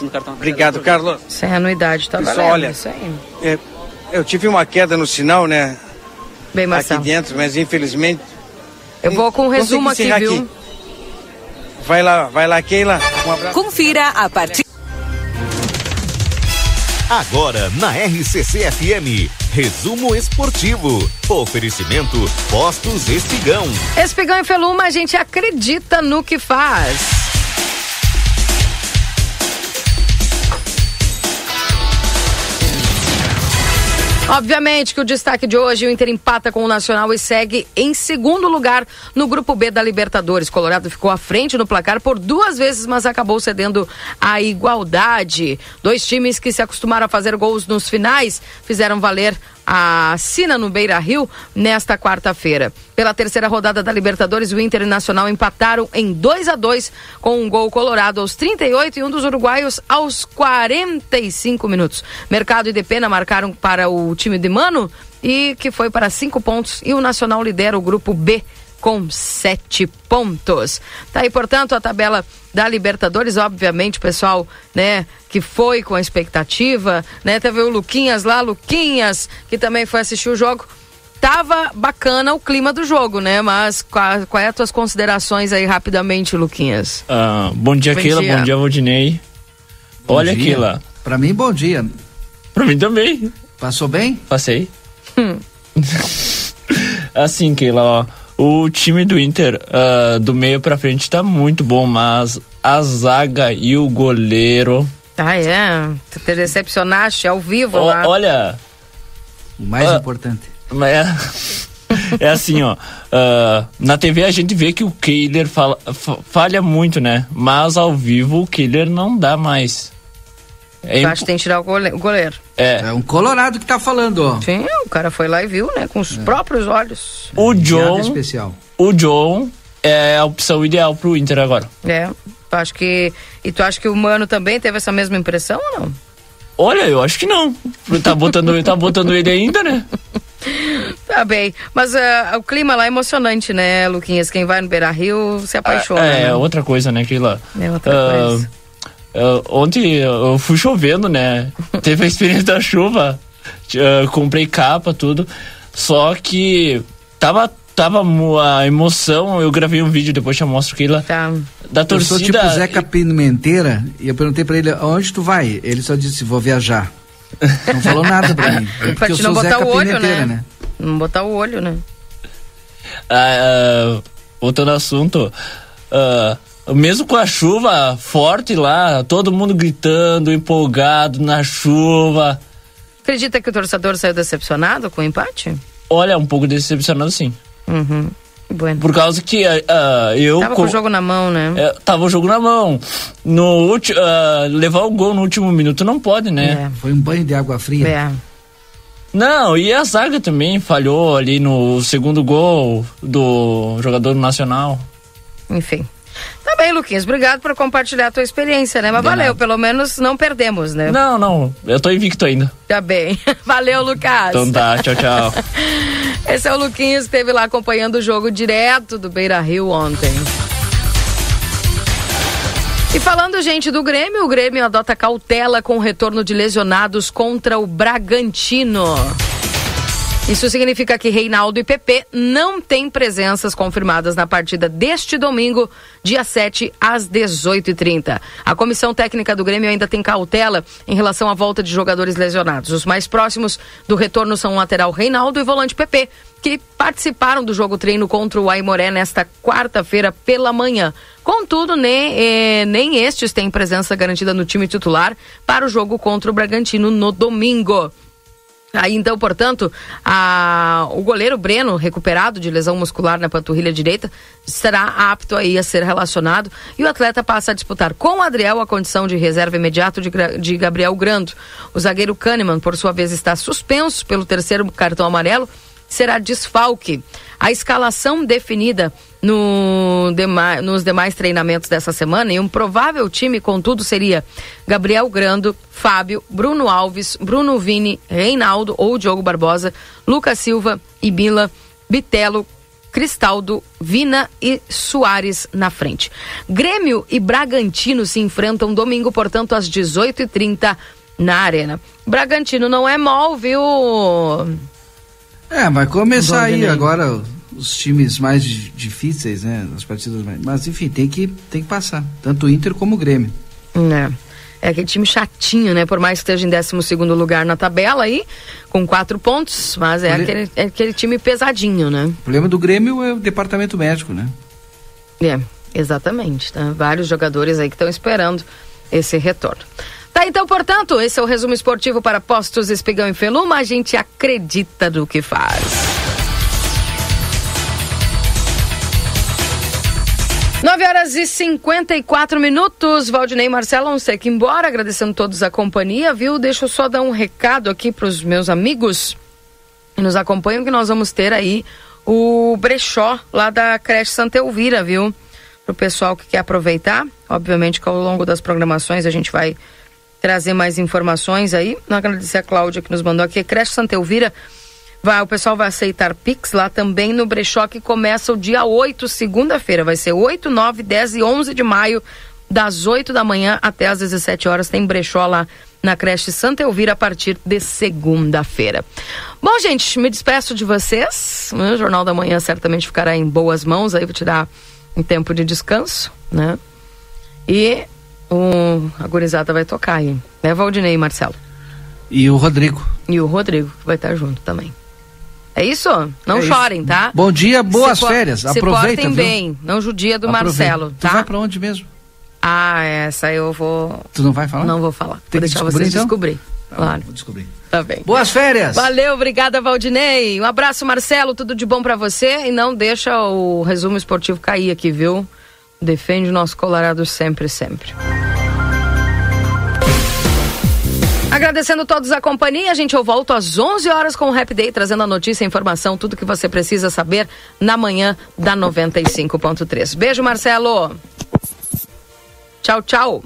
No cartão Obrigado, Carlos. Sem anuidade, tá Pessoal, valendo, olha, isso aí. É, eu tive uma queda no sinal, né? Bem, Marcelo. Aqui dentro, mas infelizmente. Eu vou com um resumo aqui, viu? Aqui. Vai lá, vai lá, Keila. Um abraço. Confira a partir. Agora na RCC FM, resumo esportivo. Oferecimento Postos Espigão. Espigão e Feluma, a gente acredita no que faz. Obviamente que o destaque de hoje, o Inter empata com o Nacional e segue em segundo lugar no grupo B da Libertadores. Colorado ficou à frente no placar por duas vezes, mas acabou cedendo a igualdade. Dois times que se acostumaram a fazer gols nos finais fizeram valer a Sina no Beira Rio nesta quarta-feira. Pela terceira rodada da Libertadores, o Internacional empataram em 2 a 2 com um gol colorado aos 38 e um dos uruguaios aos 45 minutos. Mercado e Depena marcaram para o time de Mano e que foi para cinco pontos e o Nacional lidera o grupo B com sete pontos. Tá aí, portanto, a tabela da Libertadores, obviamente, pessoal, né, que foi com a expectativa, né, teve o Luquinhas lá, Luquinhas, que também foi assistir o jogo. Tava bacana o clima do jogo, né? Mas qual, qual é as tuas considerações aí rapidamente, Luquinhas? Uh, bom dia, bom Keila. Dia. Bom dia, Valdinei. Bom Olha, dia. Keila. Pra mim, bom dia. Pra mim também. Passou bem? Passei. Hum. assim, Keila, ó o time do Inter, uh, do meio pra frente, tá muito bom, mas a zaga e o goleiro. Ah, é? Tu te decepcionaste ao vivo o, lá. Olha. O mais uh, importante. É, é assim, ó. Uh, na TV a gente vê que o Kehler fala, falha muito, né? Mas ao vivo o Kehler não dá mais. É acho que tem que tirar o goleiro. É. é um colorado que tá falando, ó. Sim, o cara foi lá e viu, né? Com os é. próprios olhos. O John. especial. O John é a opção ideal pro Inter agora. É. Tu acha que e tu acha que o Mano também teve essa mesma impressão ou não? Olha, eu acho que não. Tá botando, tá botando ele ainda, né? Tá bem. Mas uh, o clima lá é emocionante, né, Luquinhas? Quem vai no Beira Rio se apaixona. É, né? outra coisa, né, Keila? É outra uh, coisa. Uh, ontem eu fui chovendo, né? Teve a experiência da chuva. comprei capa, tudo. Só que tava tava a emoção, eu gravei um vídeo, depois te mostro que lá. Tá. Da torcida. Eu sou tipo Zeca Pimenteira e eu perguntei pra ele, onde tu vai? Ele só disse, vou viajar. Não falou nada pra mim. É pra te não botar Zeca o olho, né? né? Não botar o olho, né? Ah, uh, voltando ao assunto, uh, mesmo com a chuva forte lá, todo mundo gritando, empolgado na chuva. Acredita que o torcedor saiu decepcionado com o empate? Olha, um pouco decepcionado sim. Uhum. Bueno. Por causa que uh, eu. Tava com o jogo na mão, né? É, tava o jogo na mão. No uh, levar o gol no último minuto não pode, né? É. Foi um banho de água fria. É. Não, e a zaga também falhou ali no segundo gol do jogador nacional. Enfim. Tá bem, Luquinhas. Obrigado por compartilhar a tua experiência, né? Mas de valeu, nada. pelo menos não perdemos, né? Não, não. Eu tô invicto ainda. Tá bem. Valeu, Lucas. Então tá, tchau, tchau. Esse é o Luquinhas que esteve lá acompanhando o jogo direto do Beira Rio ontem. E falando, gente, do Grêmio, o Grêmio adota cautela com o retorno de lesionados contra o Bragantino. Isso significa que Reinaldo e PP não têm presenças confirmadas na partida deste domingo, dia 7, às 18h30. A comissão técnica do Grêmio ainda tem cautela em relação à volta de jogadores lesionados. Os mais próximos do retorno são o lateral Reinaldo e volante PP, que participaram do jogo treino contra o Aimoré nesta quarta-feira pela manhã. Contudo, nem, eh, nem estes têm presença garantida no time titular para o jogo contra o Bragantino no domingo. Aí então, portanto, a, o goleiro Breno, recuperado de lesão muscular na panturrilha direita, será apto aí a ser relacionado e o atleta passa a disputar com o Adriel a condição de reserva imediato de, de Gabriel Grando. O zagueiro Kahneman, por sua vez, está suspenso pelo terceiro cartão amarelo, será desfalque. A escalação definida no nos demais treinamentos dessa semana e um provável time, contudo, seria Gabriel Grando, Fábio, Bruno Alves, Bruno Vini, Reinaldo ou Diogo Barbosa, Lucas Silva, Ibila, Bitelo, Cristaldo, Vina e Soares na frente. Grêmio e Bragantino se enfrentam domingo, portanto, às 18h30 na Arena. Bragantino não é mol, viu? É, vai começar aí agora os times mais difíceis, né? As partidas mais. Mas enfim, tem que, tem que passar. Tanto o Inter como o Grêmio. É. É aquele time chatinho, né? Por mais que esteja em 12 lugar na tabela aí, com quatro pontos, mas é, aquele, é aquele time pesadinho, né? O problema do Grêmio é o departamento médico, né? É, exatamente. Tá? Vários jogadores aí que estão esperando esse retorno. Tá, então, portanto, esse é o resumo esportivo para Postos Espigão e Feluma. A gente acredita no que faz. 9 horas e 54 minutos. Valdinei Marcelo vamos ter que embora, agradecendo todos a companhia, viu? Deixa eu só dar um recado aqui para os meus amigos que nos acompanham, que nós vamos ter aí o brechó lá da creche Santa Elvira, viu? Para o pessoal que quer aproveitar. Obviamente que ao longo das programações a gente vai trazer mais informações aí. Não agradecer a Cláudia que nos mandou aqui. Creche Santa Elvira, vai, o pessoal vai aceitar Pix lá também no brechó que começa o dia 8, segunda-feira. Vai ser 8, 9, 10 e 11 de maio, das 8 da manhã até às 17 horas. Tem brechó lá na creche Santa Elvira a partir de segunda-feira. Bom, gente, me despeço de vocês. O Jornal da Manhã certamente ficará em boas mãos. Aí vou tirar um tempo de descanso, né? E o, a gurizada vai tocar aí. Né, Valdinei e Marcelo? E o Rodrigo. E o Rodrigo, que vai estar junto também. É isso? Não é chorem, isso. tá? Bom dia, boas se férias. Aproveitem Se bem, não judia do Aproveita. Marcelo, tá? Tu vai pra onde mesmo? Ah, essa eu vou... Tu não vai falar? Não vou falar. Tem vou deixar vocês então? descobrir. Tá, claro. Vou descobrir. Tá bem. Boas férias! Valeu, obrigada, Valdinei. Um abraço, Marcelo. Tudo de bom para você. E não deixa o resumo esportivo cair aqui, viu? Defende o nosso Colorado sempre, sempre. Agradecendo todos a companhia, a gente eu volto às 11 horas com o Happy Day, trazendo a notícia, a informação, tudo que você precisa saber na manhã da 95.3. Beijo, Marcelo. Tchau, tchau.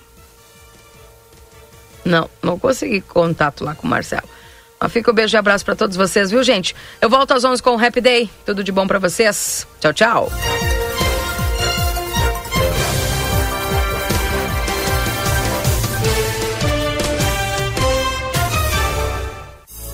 Não, não consegui contato lá com o Marcelo. Mas fica um beijo e abraço para todos vocês, viu, gente? Eu volto às 11 com o Happy Day. Tudo de bom para vocês. Tchau, tchau.